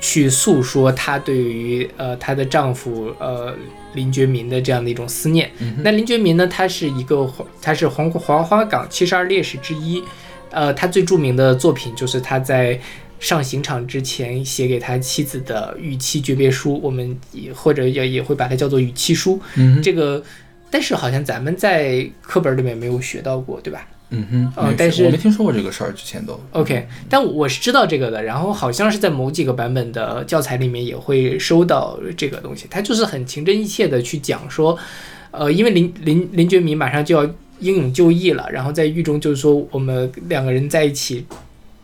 去诉说她对于呃她的丈夫呃林觉民的这样的一种思念。那林觉民呢，他是一个他是黄黄花岗七十二烈士之一，呃，他最著名的作品就是他在。上刑场之前写给他妻子的与妻诀别书，我们也或者也也会把它叫做与妻书。嗯，这个，但是好像咱们在课本里面没有学到过，对吧？嗯哼，但是我没听说过这个事儿，之前都。OK，但我是知道这个的，然后好像是在某几个版本的教材里面也会收到这个东西，他就是很情真意切的去讲说，呃，因为林林林觉民马上就要英勇就义了，然后在狱中就是说我们两个人在一起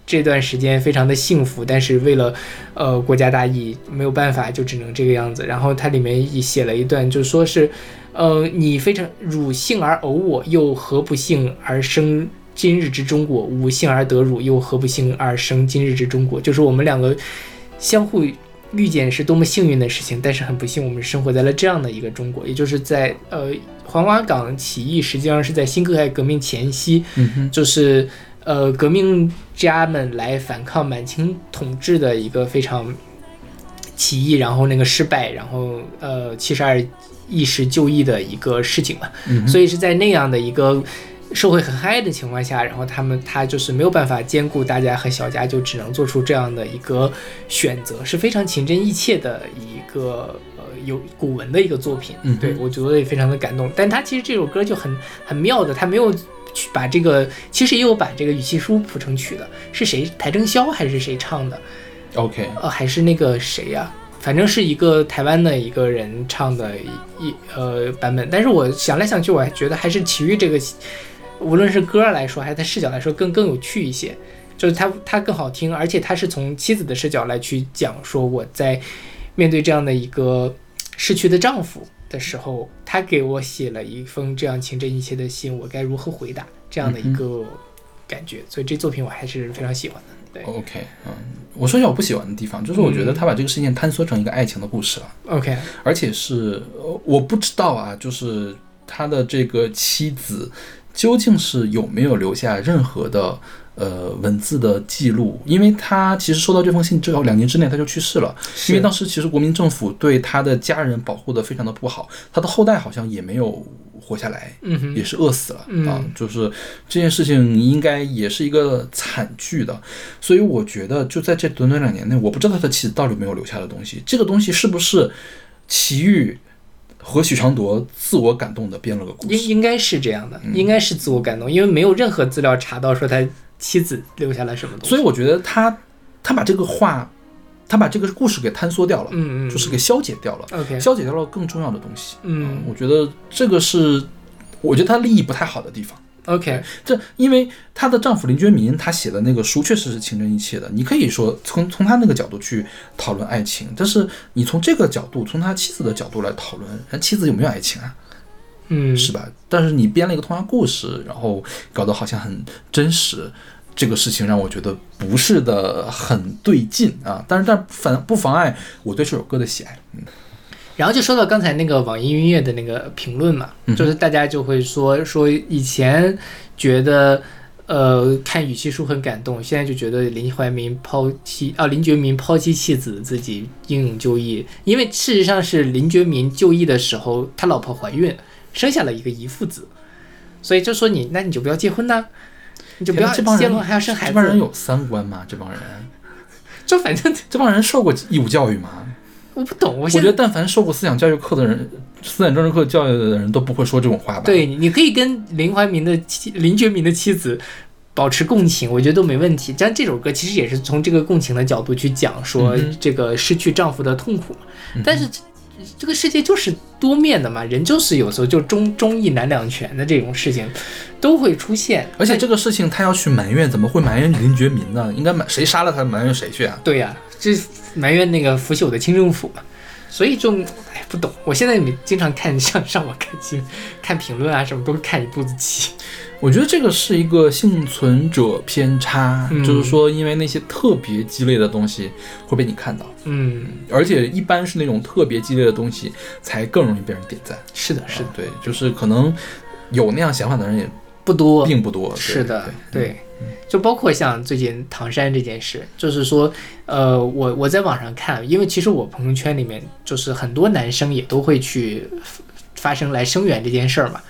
这段时间非常的幸福，但是为了呃国家大义没有办法，就只能这个样子。然后它里面也写了一段，就是说是，呃，你非常汝幸而偶我，又何不幸而生今日之中国？吾幸而得汝，又何不幸而生今日之中国？就是我们两个相互遇见是多么幸运的事情，但是很不幸，我们生活在了这样的一个中国，也就是在呃黄花岗起义，实际上是在辛亥革命前夕，嗯，就是呃革命家们来反抗满清统治的一个非常起义，然后那个失败，然后呃七十二义士就义的一个事情嘛。嗯所以是在那样的一个社会很嗨的情况下，然后他们他就是没有办法兼顾大家和小家，就只能做出这样的一个选择，是非常情真意切的一个呃有古文的一个作品。嗯对我觉得也非常的感动。但他其实这首歌就很很妙的，他没有。去把这个，其实也有把这个语气书谱成曲的，是谁？邰正宵还是谁唱的？OK，呃，还是那个谁呀、反正是一个台湾的一个人唱的一一呃版本。但是我想来想去，我还觉得还是齐豫这个，无论是歌来说，还是他视角来说，更更有趣一些。就是他他更好听，而且他是从妻子的视角来去讲，说我在面对这样的一个逝去的丈夫的时候，他给我写了一封这样情真意切的信，我该如何回答这样的一个感觉。所以这作品我还是非常喜欢的。对。OK，嗯，我说一下我不喜欢的地方，就是我觉得他把这个事件坍缩成一个爱情的故事了，，OK，而且是呃我不知道啊，就是他的这个妻子究竟是有没有留下任何的呃文字的记录，因为他其实收到这封信之后，两年之内他就去世了，因为当时其实国民政府对他的家人保护的非常的不好，他的后代好像也没有活下来。嗯哼，也是饿死了、啊嗯，就是这件事情应该也是一个惨剧的，所以我觉得就在这短短两年内，我不知道他的妻子到底有没有留下的东西，这个东西是不是奇遇和许常铎自我感动的编了个故事。应应该是这样的，嗯。应该是自我感动，因为没有任何资料查到说他妻子留下来什么东西。所以我觉得他他把这个话，他把这个故事给坍缩掉了，嗯嗯，就是给消解掉了，OK，消解掉了更重要的东西。嗯我觉得这个是，我觉得他利益不太好的地方。OK，这因为她的丈夫林觉民他写的那个书确实是情真意切的，你可以说从从他那个角度去讨论爱情，但是你从这个角度，从他妻子的角度来讨论，他妻子有没有爱情啊？嗯，是吧？但是你编了一个童话故事，然后搞得好像很真实，这个事情让我觉得不是的很对劲啊。但是但反不妨碍我对这首歌的喜爱。嗯然后就说到刚才那个网易音乐的那个评论嘛，嗯就是大家就会说说以前觉得呃看语气书很感动，现在就觉得林怀民抛弃啊林觉民抛弃妻子，自己英勇就义，因为事实上是林觉民就义的时候，他老婆怀孕，生下了一个遗腹子，所以就说你那你就不要结婚呐、你就不要结婚还要生孩子，这帮人有三观吗？这帮人，就反正这帮人受过义务教育吗？我不懂，我我觉得但凡受过思想教育课的人，思想政治课教育的人都不会说这种话吧？，对，你可以跟林怀民的妻林觉民的妻子保持共情，我觉得都没问题。但这首歌其实也是从这个共情的角度去讲说这个失去丈夫的痛苦嘛。但是这这个世界就是多面的嘛，人就是有时候就忠忠义难两全的这种事情都会出现。而且这个事情他要去埋怨，怎么会埋怨林觉民呢？应该埋谁杀了他，埋怨谁去啊？对呀、这埋怨那个腐朽的清政府嘛。所以就哎不懂，我现在也经常看像上网看新看评论啊什么，都是看一肚子气。我觉得这个是一个幸存者偏差，嗯。就是说，因为那些特别激烈的东西会被你看到，嗯，而且一般是那种特别激烈的东西才更容易被人点赞。是的，是的，对，就是可能有那样想法的人也不多，并不多。是的，对，对，就包括像最近唐山这件事，就是说，呃，我我在网上看，因为其实我朋友圈里面就是很多男生也都会去发声来声援这件事儿嘛，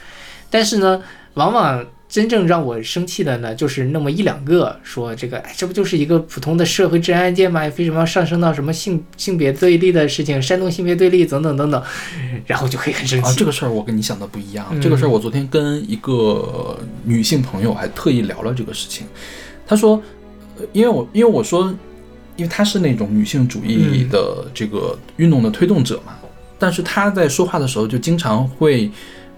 但是呢，往往真正让我生气的呢，就是那么一两个说这个，哎，这不就是一个普通的社会治安案件吗？为什么要上升到什么性性别对立的事情，煽动性别对立等等等等，然后就可以很生啊，气。这个事儿我跟你想的不一样。嗯这个事儿我昨天跟一个女性朋友还特意聊了这个事情。她说，呃因为我因为我说，因为她是那种女性主义嗯的这个运动的推动者嘛，但是她在说话的时候就经常会。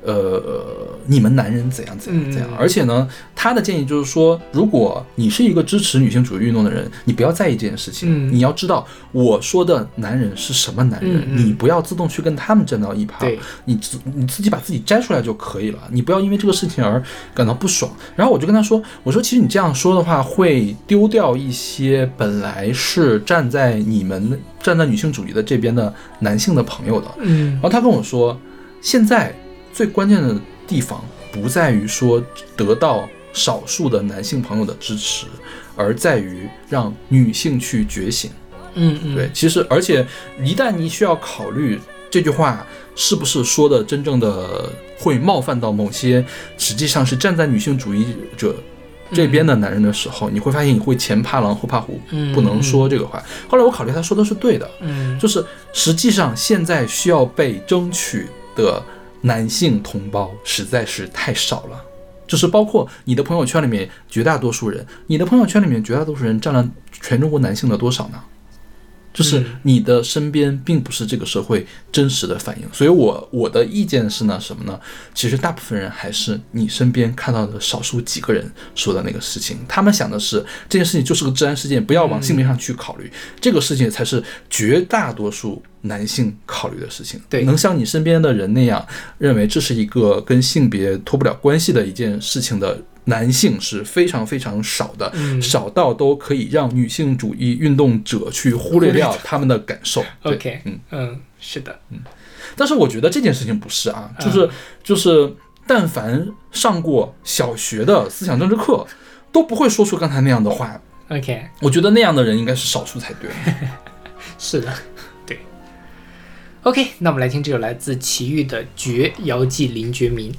呃，你们男人怎样怎样怎样嗯，而且呢，他的建议就是说，如果你是一个支持女性主义运动的人，你不要在意这件事情，嗯你要知道我说的男人是什么男人，你不要自动去跟他们站到一旁，你自你自己把自己摘出来就可以了，你不要因为这个事情而感到不爽。然后我就跟他说，我说其实你这样说的话，会丢掉一些本来是站在你们站在女性主义的这边的男性的朋友的。嗯然后他跟我说，现在最关键的地方不在于说得到少数的男性朋友的支持，而在于让女性去觉醒。嗯嗯，对，其实而且一旦你需要考虑这句话是不是说的真正的会冒犯到某些实际上是站在女性主义者这边的男人的时候，你会发现你会前怕狼后怕虎，嗯不能说这个话。后来我考虑他说的是对的，嗯，就是实际上现在需要被争取的男性同胞实在是太少了。就是包括你的朋友圈里面绝大多数人，你的朋友圈里面绝大多数人占了全中国男性的多少呢？就是嗯。你的身边并不是这个社会真实的反应，所以我我的意见是呢什么呢？其实大部分人还是你身边看到的少数几个人说的那个事情，他们想的是这件事情就是个治安事件，不要往性别上去考虑，这个事情才是绝大多数男性考虑的事情。对。能像你身边的人那样认为这是一个跟性别脱不了关系的一件事情的男性是非常非常少的，嗯少到都可以让女性主义运动者去忽略掉他们的感受。OK，嗯，嗯，是的，嗯但是我觉得这件事情不是啊，嗯就是就是，但凡上过小学的思想政治课，都不会说出刚才那样的话。OK，我觉得那样的人应该是少数才对。是的，对。OK，那我们来听这首来自齐豫的《绝》，遥寄林觉民。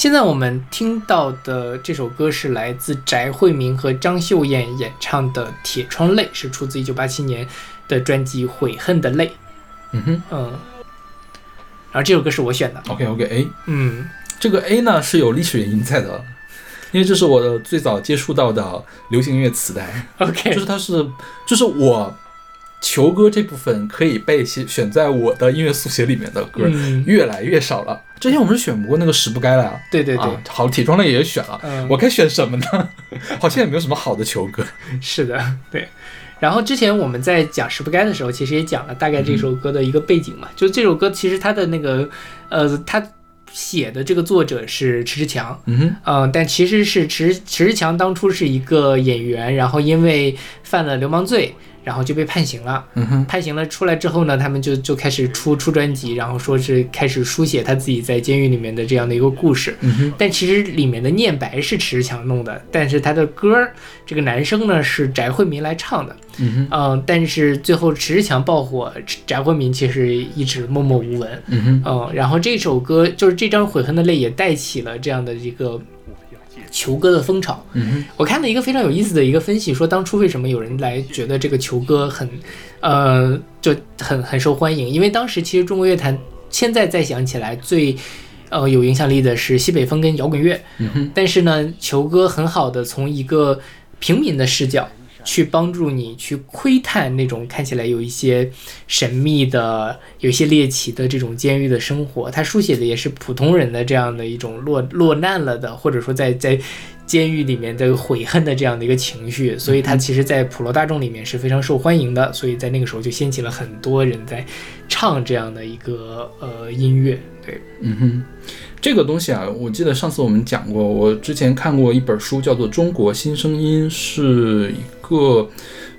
现在我们听到的这首歌是来自翟慧明和张秀燕演唱的《铁窗泪》，是出自1987年的专辑《悔恨的泪》。嗯哼。嗯，然后这首歌是我选的。，OK OK A，嗯。这个 A 呢是有历史原因在的，因为这是我的最早接触到的流行音乐磁带，，OK，就是它是就是我球歌这部分可以被选选在我的音乐速写里面的歌，嗯，越来越少了。之前我们是选不过那个十不该了啊，对对对，啊好，铁窗泪也选了，嗯我该选什么呢？好像也没有什么好的球歌。是的，对。然后之前我们在讲《十不该》的时候，其实也讲了大概这首歌的一个背景嘛。就这首歌其实它的那个，呃，它写的这个作者是迟志强，嗯，但其实是迟迟志强当初是一个演员，然后因为犯了流氓罪，然后就被判刑了。判刑了出来之后呢，他们就就开始出出专辑，然后说是开始书写他自己在监狱里面的这样的一个故事。但其实里面的念白是迟志强弄的，但是他的歌儿，这个男生呢是翟惠民来唱的。嗯哼，嗯，但是最后迟志强爆火，翟惠民其实一直默默无闻。嗯哼，嗯，然后这首歌就是这张《悔恨的泪》也带起了这样的一个球歌的风潮。嗯，我看了一个非常有意思的一个分析，说当初为什么有人来觉得这个球歌很，呃，就很很受欢迎，因为当时其实中国乐坛现在再想起来最。呃，有影响力的是西北风跟摇滚乐，嗯，但是呢，球哥很好的从一个平民的视角去帮助你去窥探那种看起来有一些神秘的、有一些猎奇的这种监狱的生活。他书写的也是普通人的这样的一种落落难了的，或者说在在监狱里面的悔恨的这样的一个情绪。所以他其实，在普罗大众里面是非常受欢迎的。所以在那个时候就掀起了很多人在唱这样的一个呃音乐。对，嗯哼，这个东西啊，我记得上次我们讲过，我之前看过一本书，叫做《中国新声音》，是一个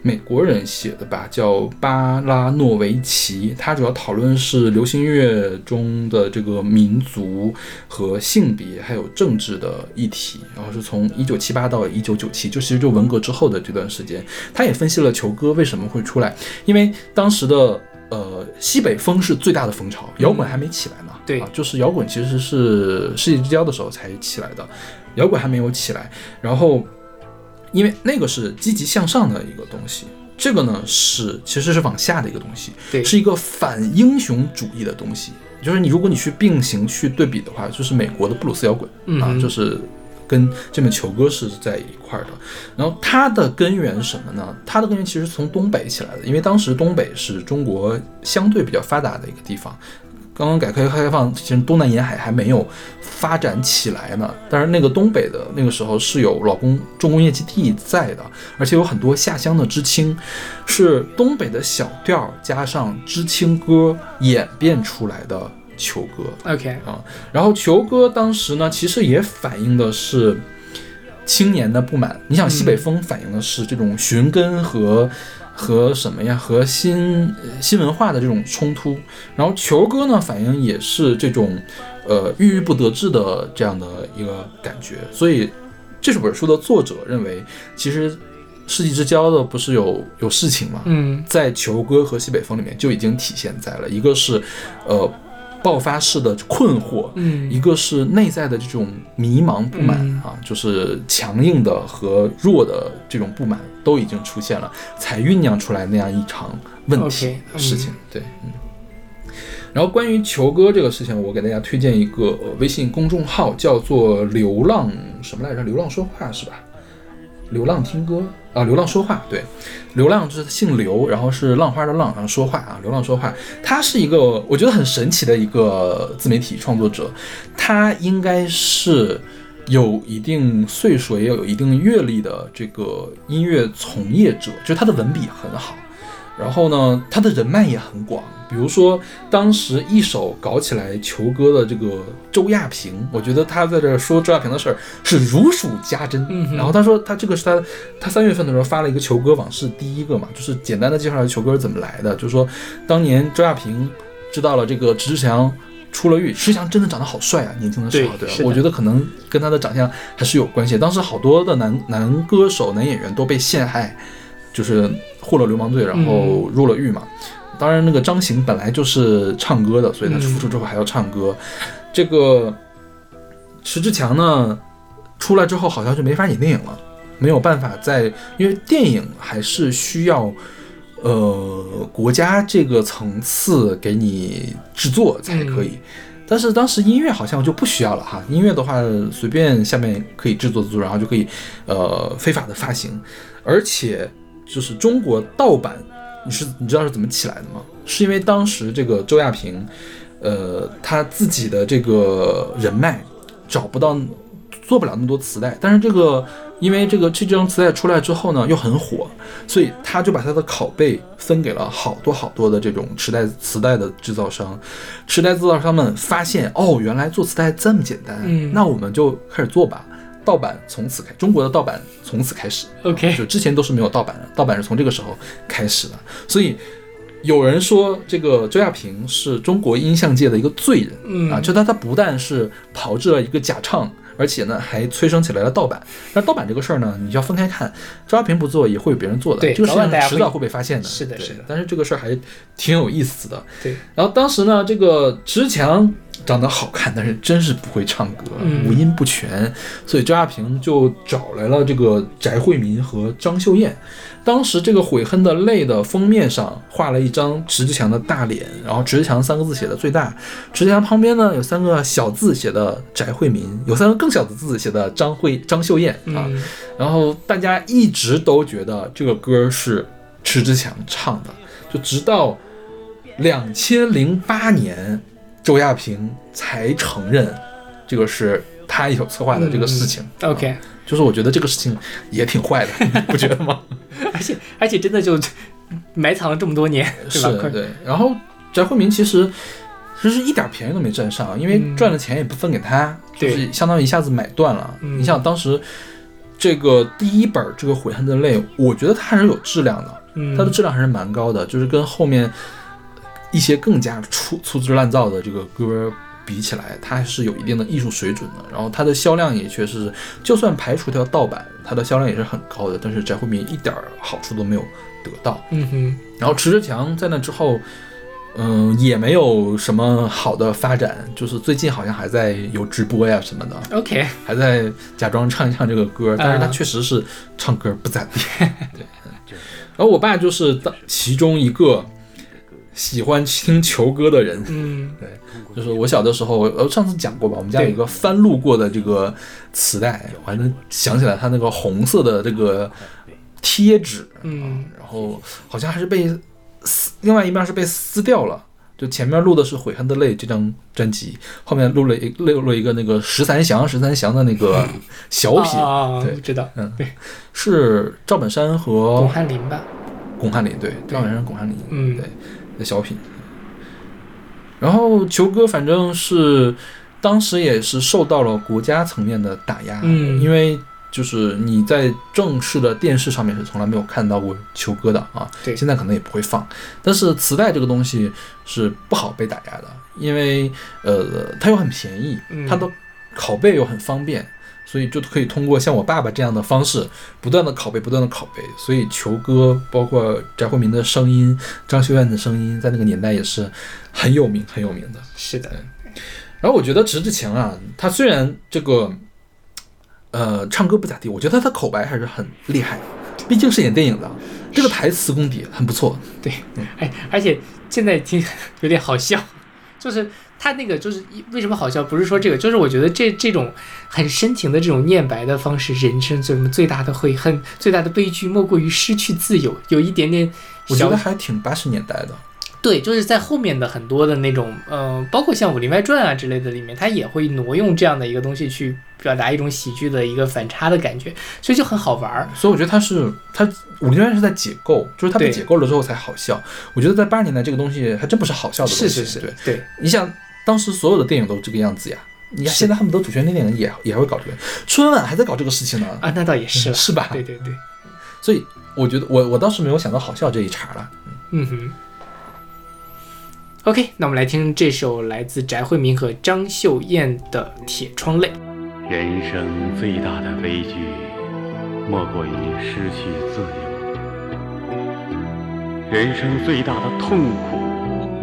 美国人写的吧，叫巴拉诺维奇。他主要讨论是流行乐中的这个民族和性别还有政治的议题，然后是从一九七八到一九九七，就其实就文革之后的这段时间。他也分析了球歌为什么会出来，因为当时的。呃，西北风是最大的风潮，摇滚还没起来呢。对啊，就是摇滚其实是世纪之交的时候才起来的，摇滚还没有起来。然后，因为那个是积极向上的一个东西，这个呢是其实是往下的一个东西，对是一个反英雄主义的东西。就是你如果你去并行去对比的话，就是美国的布鲁斯摇滚啊，就是跟这本球歌是在一块儿的。然后它的根源是什么呢？它的根源其实从东北起来的，因为当时东北是中国相对比较发达的一个地方。刚刚改革开放，其实东南沿海还没有发展起来呢。但是那个东北的那个时候是有老工重工业基地在的，而且有很多下乡的知青，是东北的小调加上知青歌演变出来的球歌。，OK，啊，然后球歌当时呢，其实也反映的是青年的不满。你想，西北风反映的是这种寻根和、和什么呀？和新呃新文化的这种冲突。然后球哥呢，反映也是这种呃郁郁不得志的这样的一个感觉。所以这本书的作者认为，其实世纪之交的不是有有事情吗？嗯在球哥和西北风里面就已经体现在了，一个是呃爆发式的困惑，嗯一个是内在的这种迷茫不满、嗯啊，就是强硬的和弱的这种不满都已经出现了，才酝酿出来那样一场问题事情。对，嗯。然后关于球哥这个事情，我给大家推荐一个呃微信公众号，叫做“流浪什么来着？流浪说话是吧？流浪听歌啊，流浪说话，对，流浪就是姓刘，然后是浪花的浪，然后说话啊，流浪说话，他是一个我觉得很神奇的一个自媒体创作者，他应该是有一定岁数也有一定阅历的这个音乐从业者，就是他的文笔很好，然后呢，他的人脉也很广。比如说，当时一手搞起来球哥的这个周亚平，我觉得他在这说周亚平的事儿是如数家珍。嗯然后他说，他这个是他他三月份的时候发了一个球歌往事第一个嘛，就是简单的介绍了球歌是怎么来的，就是说当年周亚平知道了这个迟志强出了狱，石志强真的长得好帅啊，年轻的时候，对我觉得可能跟他的长相还是有关系。当时好多的男男歌手、男演员都被陷害，就是获了流氓罪，然后入了狱嘛。当然，那个张行本来就是唱歌的，所以他复出之后还要唱歌。这个迟志强呢，出来之后好像就没法演电影了，没有办法在，因为电影还是需要。呃，国家这个层次给你制作才可以，但是当时音乐好像就不需要了哈。音乐的话，随便下面可以制作制作，然后就可以呃非法的发行，而且就是中国盗版，你是你知道是怎么起来的吗？是因为当时这个周亚平，呃，他自己的这个人脉找不到，做不了那么多磁带，但是这个因为这个这张磁带出来之后呢，又很火，所以他就把他的拷贝分给了好多好多的这种磁带磁带的制造商，磁带制造商们发现哦，原来做磁带这么简单，嗯那我们就开始做吧。盗版从此开，中国的盗版从此开始。OK，就之前都是没有盗版的，盗版是从这个时候开始的。所以有人说，这个周亚平是中国音像界的一个罪人。嗯啊，就他他不但是炮制了一个假唱，而且呢还催生起来了盗版。那盗版这个事儿呢，你要分开看，周亚平不做也会有别人做的，对这个事情迟早会被发现的。是的是的但是这个事儿还挺有意思的。对，然后当时呢，这个池强长得好看，但是真是不会唱歌，嗯五音不全，所以周亚平就找来了这个翟惠民和张秀艳。当时这个《悔恨的泪》的封面上画了一张迟志强的大脸，然后迟志强三个字写的最大，迟志强旁边呢有三个小字写的翟惠民，有三个更小的字写的张慧张秀艳啊。嗯然后大家一直都觉得这个歌是迟志强唱的，就直到两千零八年，周亚平才承认这个是他一手策划的这个事情。OK，就是我觉得这个事情也挺坏的，你 不觉得吗？而且而且真的就埋藏了这么多年，是吧？对。然后翟惠民其实其实一点便宜都没占上，因为嗯赚的钱也不分给他，就是相当于一下子买断了。嗯你想当时这个第一本这个《悔恨的泪》，我觉得它还是有质量的，嗯，它的质量还是蛮高的，就是跟后面一些更加粗粗制滥造的这个歌。比起来，它还是有一定的艺术水准的，然后它的销量也确实，就算排除掉盗版，它的销量也是很高的。但是翟惠民一点儿好处都没有得到。嗯哼，然后迟志强在那之后，嗯，也没有什么好的发展，就是最近好像还在有直播呀什么的，OK，还在假装唱一唱这个歌，但是他啊确实是唱歌不咋地。对，然后我爸就是当其中一个喜欢听球歌的人，嗯。对就是我小的时候，呃，上次讲过吧，我们家有一个翻录过的这个磁带，我还能想起来它那个红色的这个贴纸，嗯。然后好像还是被撕，另外一面是被撕掉了。就前面录的是《悔恨的泪》这张专辑，后面录了一录了一个那个十三祥十三祥的那个小品，啊，对知道，嗯。对，是赵本山和巩汉林吧，巩汉林，对，赵本山、巩汉林，嗯。对的小品。然后球哥反正是当时也是受到了国家层面的打压，嗯因为就是你在正式的电视上面是从来没有看到过球哥的啊，对现在可能也不会放，但是磁带这个东西是不好被打压的，因为呃它又很便宜，嗯它的拷贝又很方便。所以就可以通过像我爸爸这样的方式，不断的拷贝，不断的拷贝。所以球哥，包括翟惠民的声音、张秀燕的声音，在那个年代也是很有名、很有名的。是的，然后我觉得迟志强啊，他虽然这个呃唱歌不咋地，我觉得他的口白还是很厉害，毕竟是演电影的，这个台词功底很不错。对，哎，而且现在听 有点好笑，就是他那个就是为什么好笑？不是说这个，就是我觉得这这种很深情的这种念白的方式，人生最最大的悔恨、最大的悲剧，莫过于失去自由，有一点点我觉得还挺八十年代的。对，就是在后面的很多的那种，呃，包括像《武林外传》啊之类的里面，他也会挪用这样的一个东西去表达一种喜剧的一个反差的感觉，所以就很好玩儿。所以我觉得他是他《武林外传》是在解构，就是他被解构了之后才好笑。我觉得在八十年代这个东西还真不是好笑的东西。是是是，对，对，你想当时所有的电影都这个样子呀。你看现在他们都主旋律电影也也会搞这个，春晚还在搞这个事情呢，啊，那倒也是了，是吧？对对对，所以我觉得我我倒是没有想到好笑这一茬了。嗯哼。OK，那我们来听这首来自翟惠民和张秀燕的《铁窗泪》。人生最大的悲剧，莫过于失去自由；人生最大的痛苦，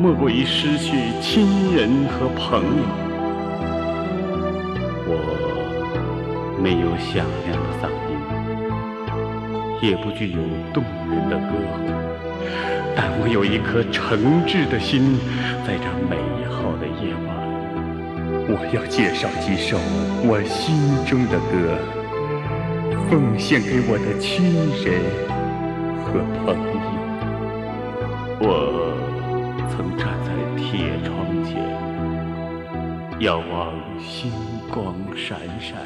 莫过于失去亲人和朋友。我没有响亮的嗓音，也不具有动人的歌，但我有一颗诚挚的心，在这美好的夜晚。我要介绍几首我心中的歌，奉献给我的亲人和朋友。我曾站在铁窗前，仰望星光闪闪，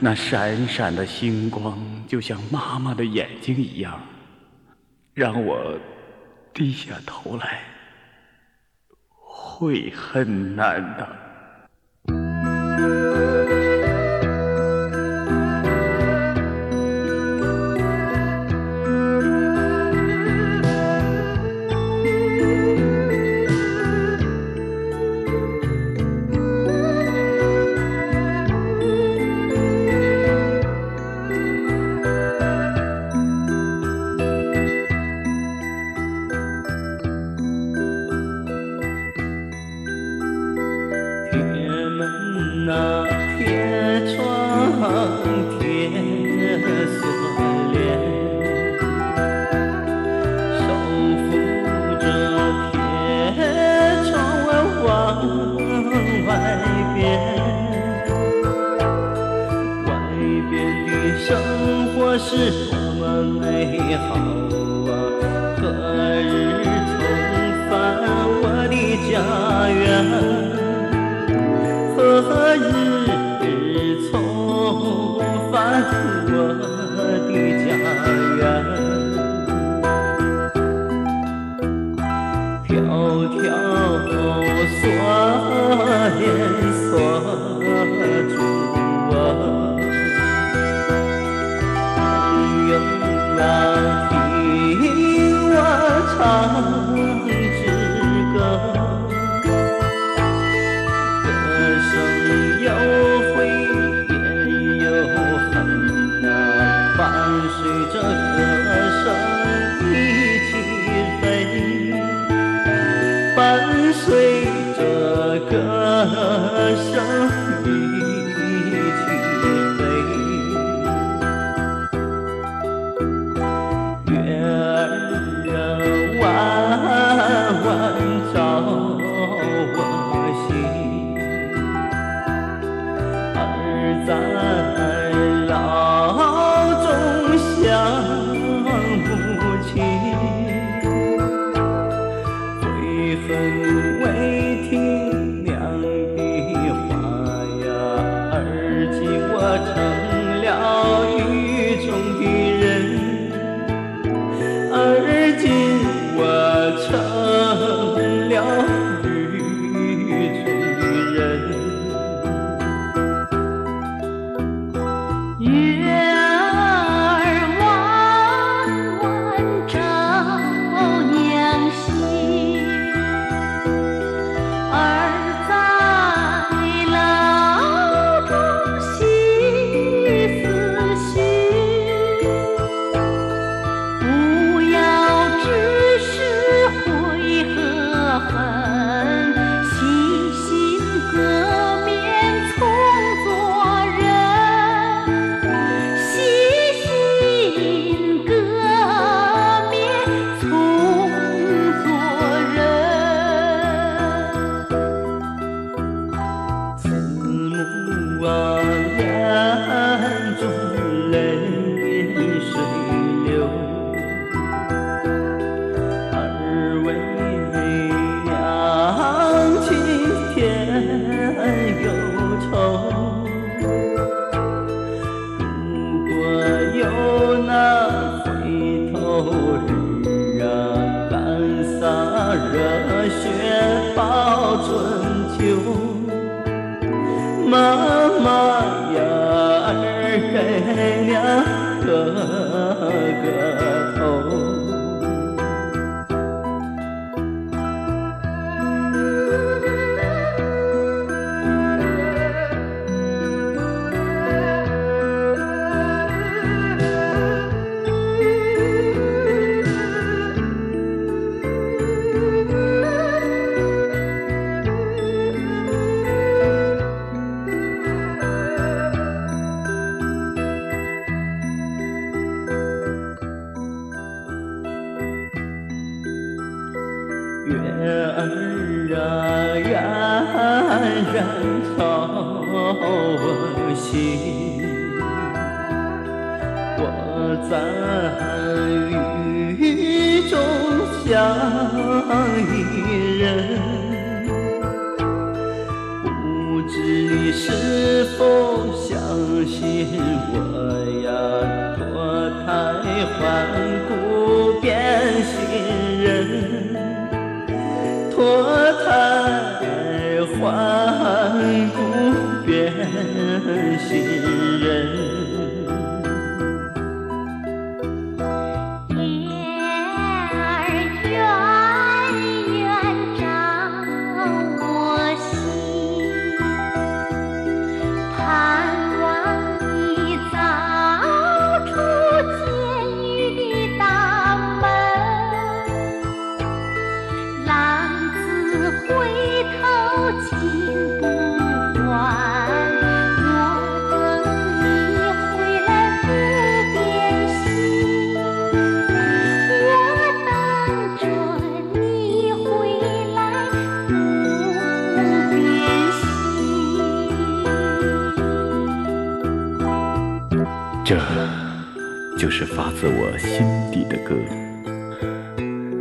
那闪闪的星光就像妈妈的眼睛一样，让我低下头来，会很难的。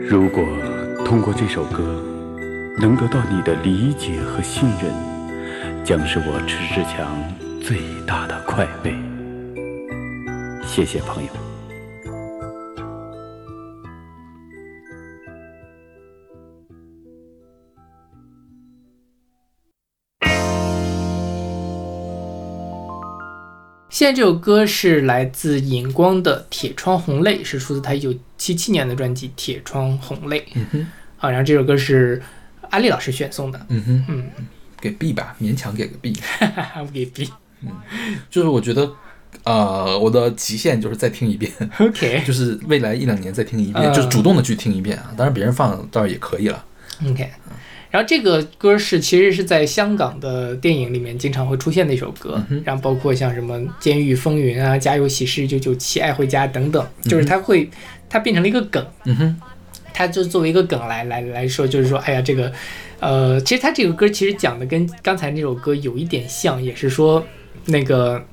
如果通过这首歌能得到你的理解和信任，将是我迟志强最大的快慰。谢谢朋友。现在这首歌是来自尹光的《铁窗红泪》，是出自他一九七七年的专辑《铁窗红泪》。嗯哼，好，然后这首歌是阿丽老师选送的，嗯哼，嗯，给 B 吧，勉强给个 B。我 给 B。嗯就是我觉得，呃，我的极限就是再听一遍，OK 就是未来一两年再听一遍，嗯就是主动的去听一遍啊。当然别人放倒是也可以了。OK。然后这个歌是其实是在香港的电影里面经常会出现的一首歌，嗯然后包括像什么《监狱风云》啊、《家有喜事》、《九九七》、《爱回家》等等，就是它会它变成了一个梗，嗯哼，它就作为一个梗来来来说，就是说，哎呀，这个，呃，其实它这个歌其实讲的跟刚才那首歌有一点像，也是说那个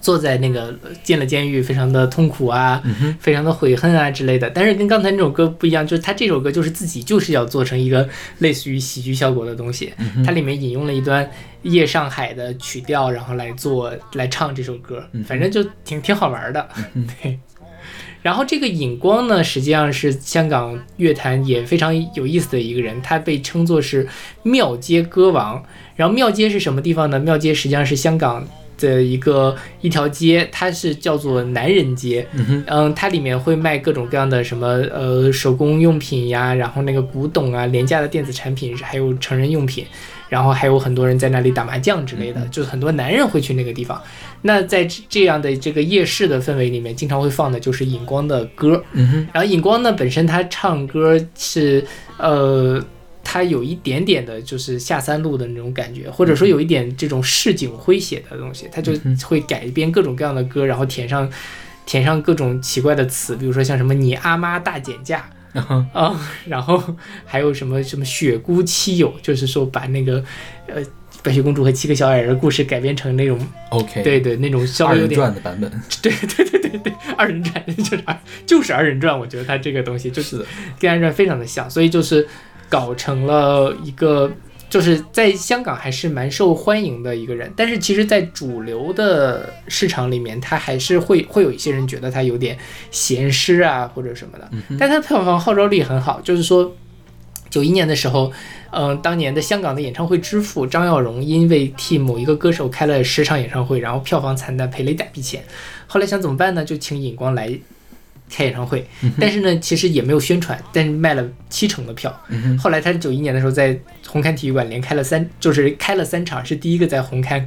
坐在那个呃进了监狱，非常的痛苦啊，嗯，非常的悔恨啊之类的。但是跟刚才那首歌不一样，就是他这首歌就是自己就是要做成一个类似于喜剧效果的东西，嗯它里面引用了一段夜上海的曲调，然后来做来唱这首歌，嗯反正就挺挺好玩的，对。然后这个尹光呢，实际上是香港乐坛也非常有意思的一个人，他被称作是庙街歌王。然后庙街是什么地方呢？庙街实际上是香港的一个一条街，它是叫做男人街。嗯哼，嗯，它里面会卖各种各样的什么呃手工用品呀，然后那个古董啊、廉价的电子产品，还有成人用品，然后还有很多人在那里打麻将之类的，就是很多男人会去那个地方。那在这这样的这个夜市的氛围里面，经常会放的就是尹光的歌。嗯哼，然后尹光呢，本身他唱歌是呃。他有一点点的，就是下三路的那种感觉，或者说有一点这种市井诙谐的东西，他就会改编各种各样的歌，然后填上填上各种奇怪的词，比如说像什么“你阿妈大减价”啊、然后还有什么什么“雪姑妻友”，就是说把那个呃白雪公主和七个小矮人的故事改编成那种 OK，对对那种稍二人微有点转的版本。对对对对对二人转就是二就是二人转，我觉得他这个东西就是跟二人转非常的像，所以就是搞成了一个。就是在香港还是蛮受欢迎的一个人，但是其实，在主流的市场里面，他还是会会有一些人觉得他有点闲诗啊或者什么的，但他票房号召力很好，就是说，九一年的时候，嗯、当年的香港的演唱会之父张耀荣因为替某一个歌手开了十场演唱会，然后票房惨淡，赔了一大笔钱，后来想怎么办呢？就请尹光来开演唱会，但是呢，其实也没有宣传，但是卖了七成的票。后来他九一年的时候在红磡体育馆连开了三，就是开了三场，是第一个在红磡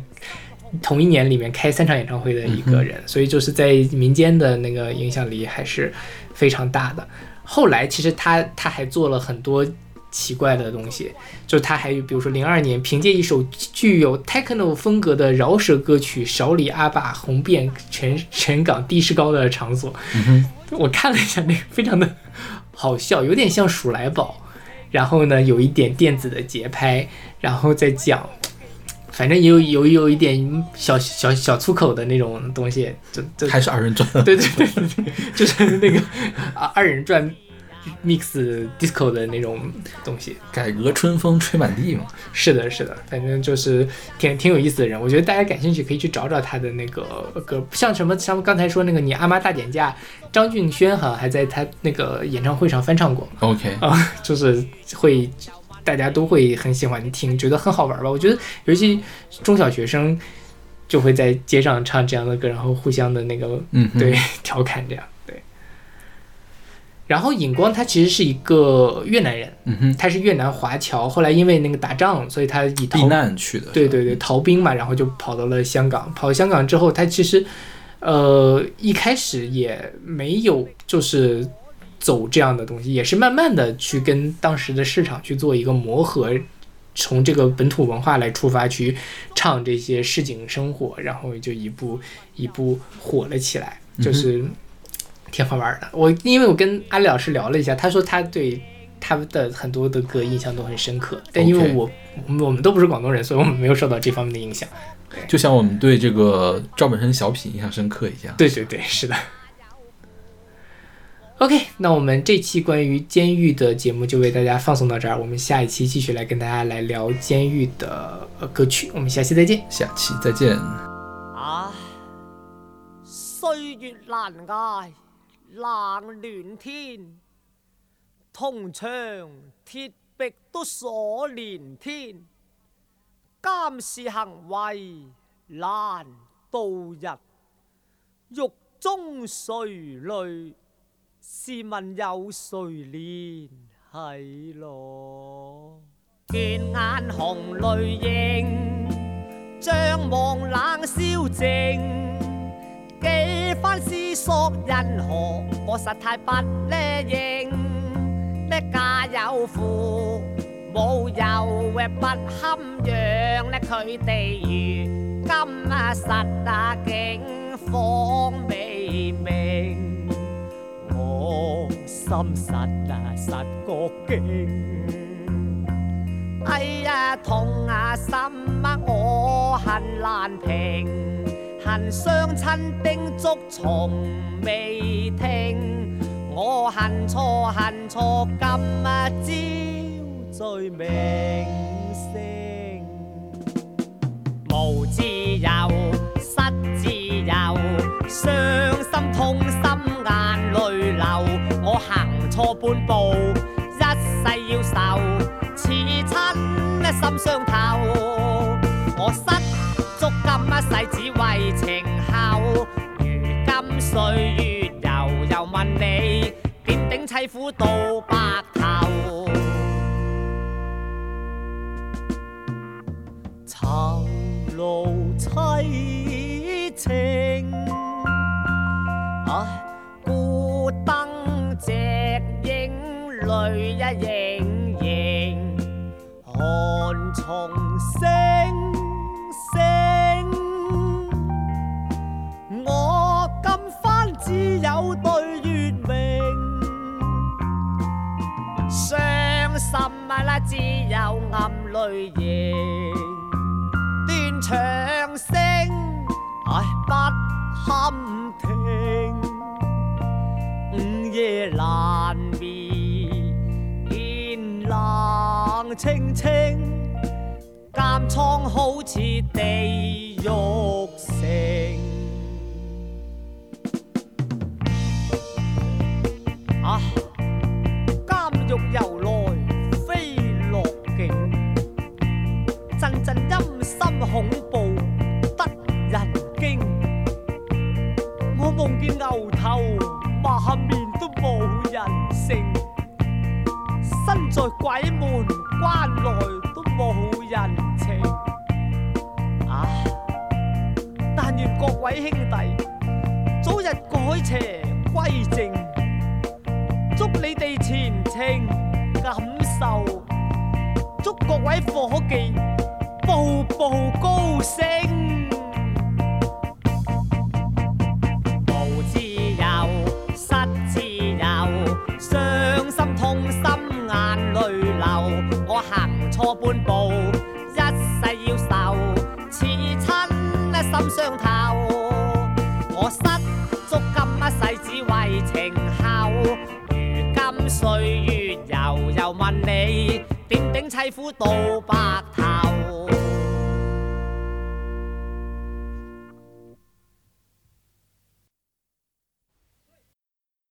同一年里面开三场演唱会的一个人，所以就是在民间的那个影响力还是非常大的。后来其实他他还做了很多奇怪的东西，就是他还有比如说零二年凭借一首具有 techno 风格的饶舌歌曲《少里阿爸》红遍全全港地势高的场所，我看了一下那个非常的好笑，有点像鼠来宝，然后呢有一点电子的节拍，然后再讲。反正也有有有一点小小小粗口的那种东西，就就还是二人转。对对对，就是那个啊二人转 mix disco 的那种东西。改革春风吹满地嘛。是的，是的，反正就是挺挺有意思的人。我觉得大家感兴趣可以去找找他的那个歌，像什么像刚才说那个你阿妈大减价，张敬轩好像还在他那个演唱会上翻唱过 OK，啊，就是会大家都会很喜欢听，觉得很好玩吧。我觉得尤其中小学生就会在街上唱这样的歌，然后互相的那个嗯，对，调侃这样对。然后尹光他其实是一个越南人，嗯哼，他是越南华侨，后来因为那个打仗，所以他以避逃难去的。对对对逃兵嘛，然后就跑到了香港。跑到香港之后，他其实呃一开始也没有就是走这样的东西，也是慢慢的去跟当时的市场去做一个磨合。从这个本土文化来出发去唱这些市井生活，然后就一步一步火了起来，就是挺好玩的。我因为我跟阿里老师聊了一下，他说他对他的很多的歌印象都很深刻。但因为我我们都不是广东人，所以我们没有受到这方面的影响。就像我们对这个赵本山小品印象深刻一样。对对对，是的。OK，那我们这期关于监狱的节目就为大家放送到这儿，我们下一期继续来跟大家来聊监狱的呃歌曲，我们下期再见。下期再见。啊，岁月难捱，冷乱天，铜墙铁壁都锁连天。监视行为难度日，狱中垂泪，试问有谁怜系罗？倦眼红泪影，张望冷笑静。几番思索因何我實太不呢應，呢家有父母又誒不堪讓呢佢哋如今啊實啊境況未明，我心實啊實覺驚。哎呀，痛啊心啊，我恨難平，恨相親叮囑從未聽，我恨錯恨錯今啊朝罪名聲，無自由失自由，傷心痛心眼淚流，我行錯半步，一世要受。似親呢心傷透，我失足今一世只为情厚。如今岁月悠悠问你，点顶凄苦到白頭？囚路凄清，唉，孤灯只影泪一盈盈。寒蟲聲聲，只有對月明，傷心啊啦，只有暗淚盈，斷腸聲，唉不堪聽，午夜難眠，天冷清清，監倉好似地獄城。啊！監獄由來非樂境，陣陣陰森恐怖得人驚。我夢見牛頭馬面都冇人性。身在鬼門關內都冇人情，啊！但願各位兄弟早日改邪歸正，你哋前程感受，祝各位伙计步步高升。大夫到白头。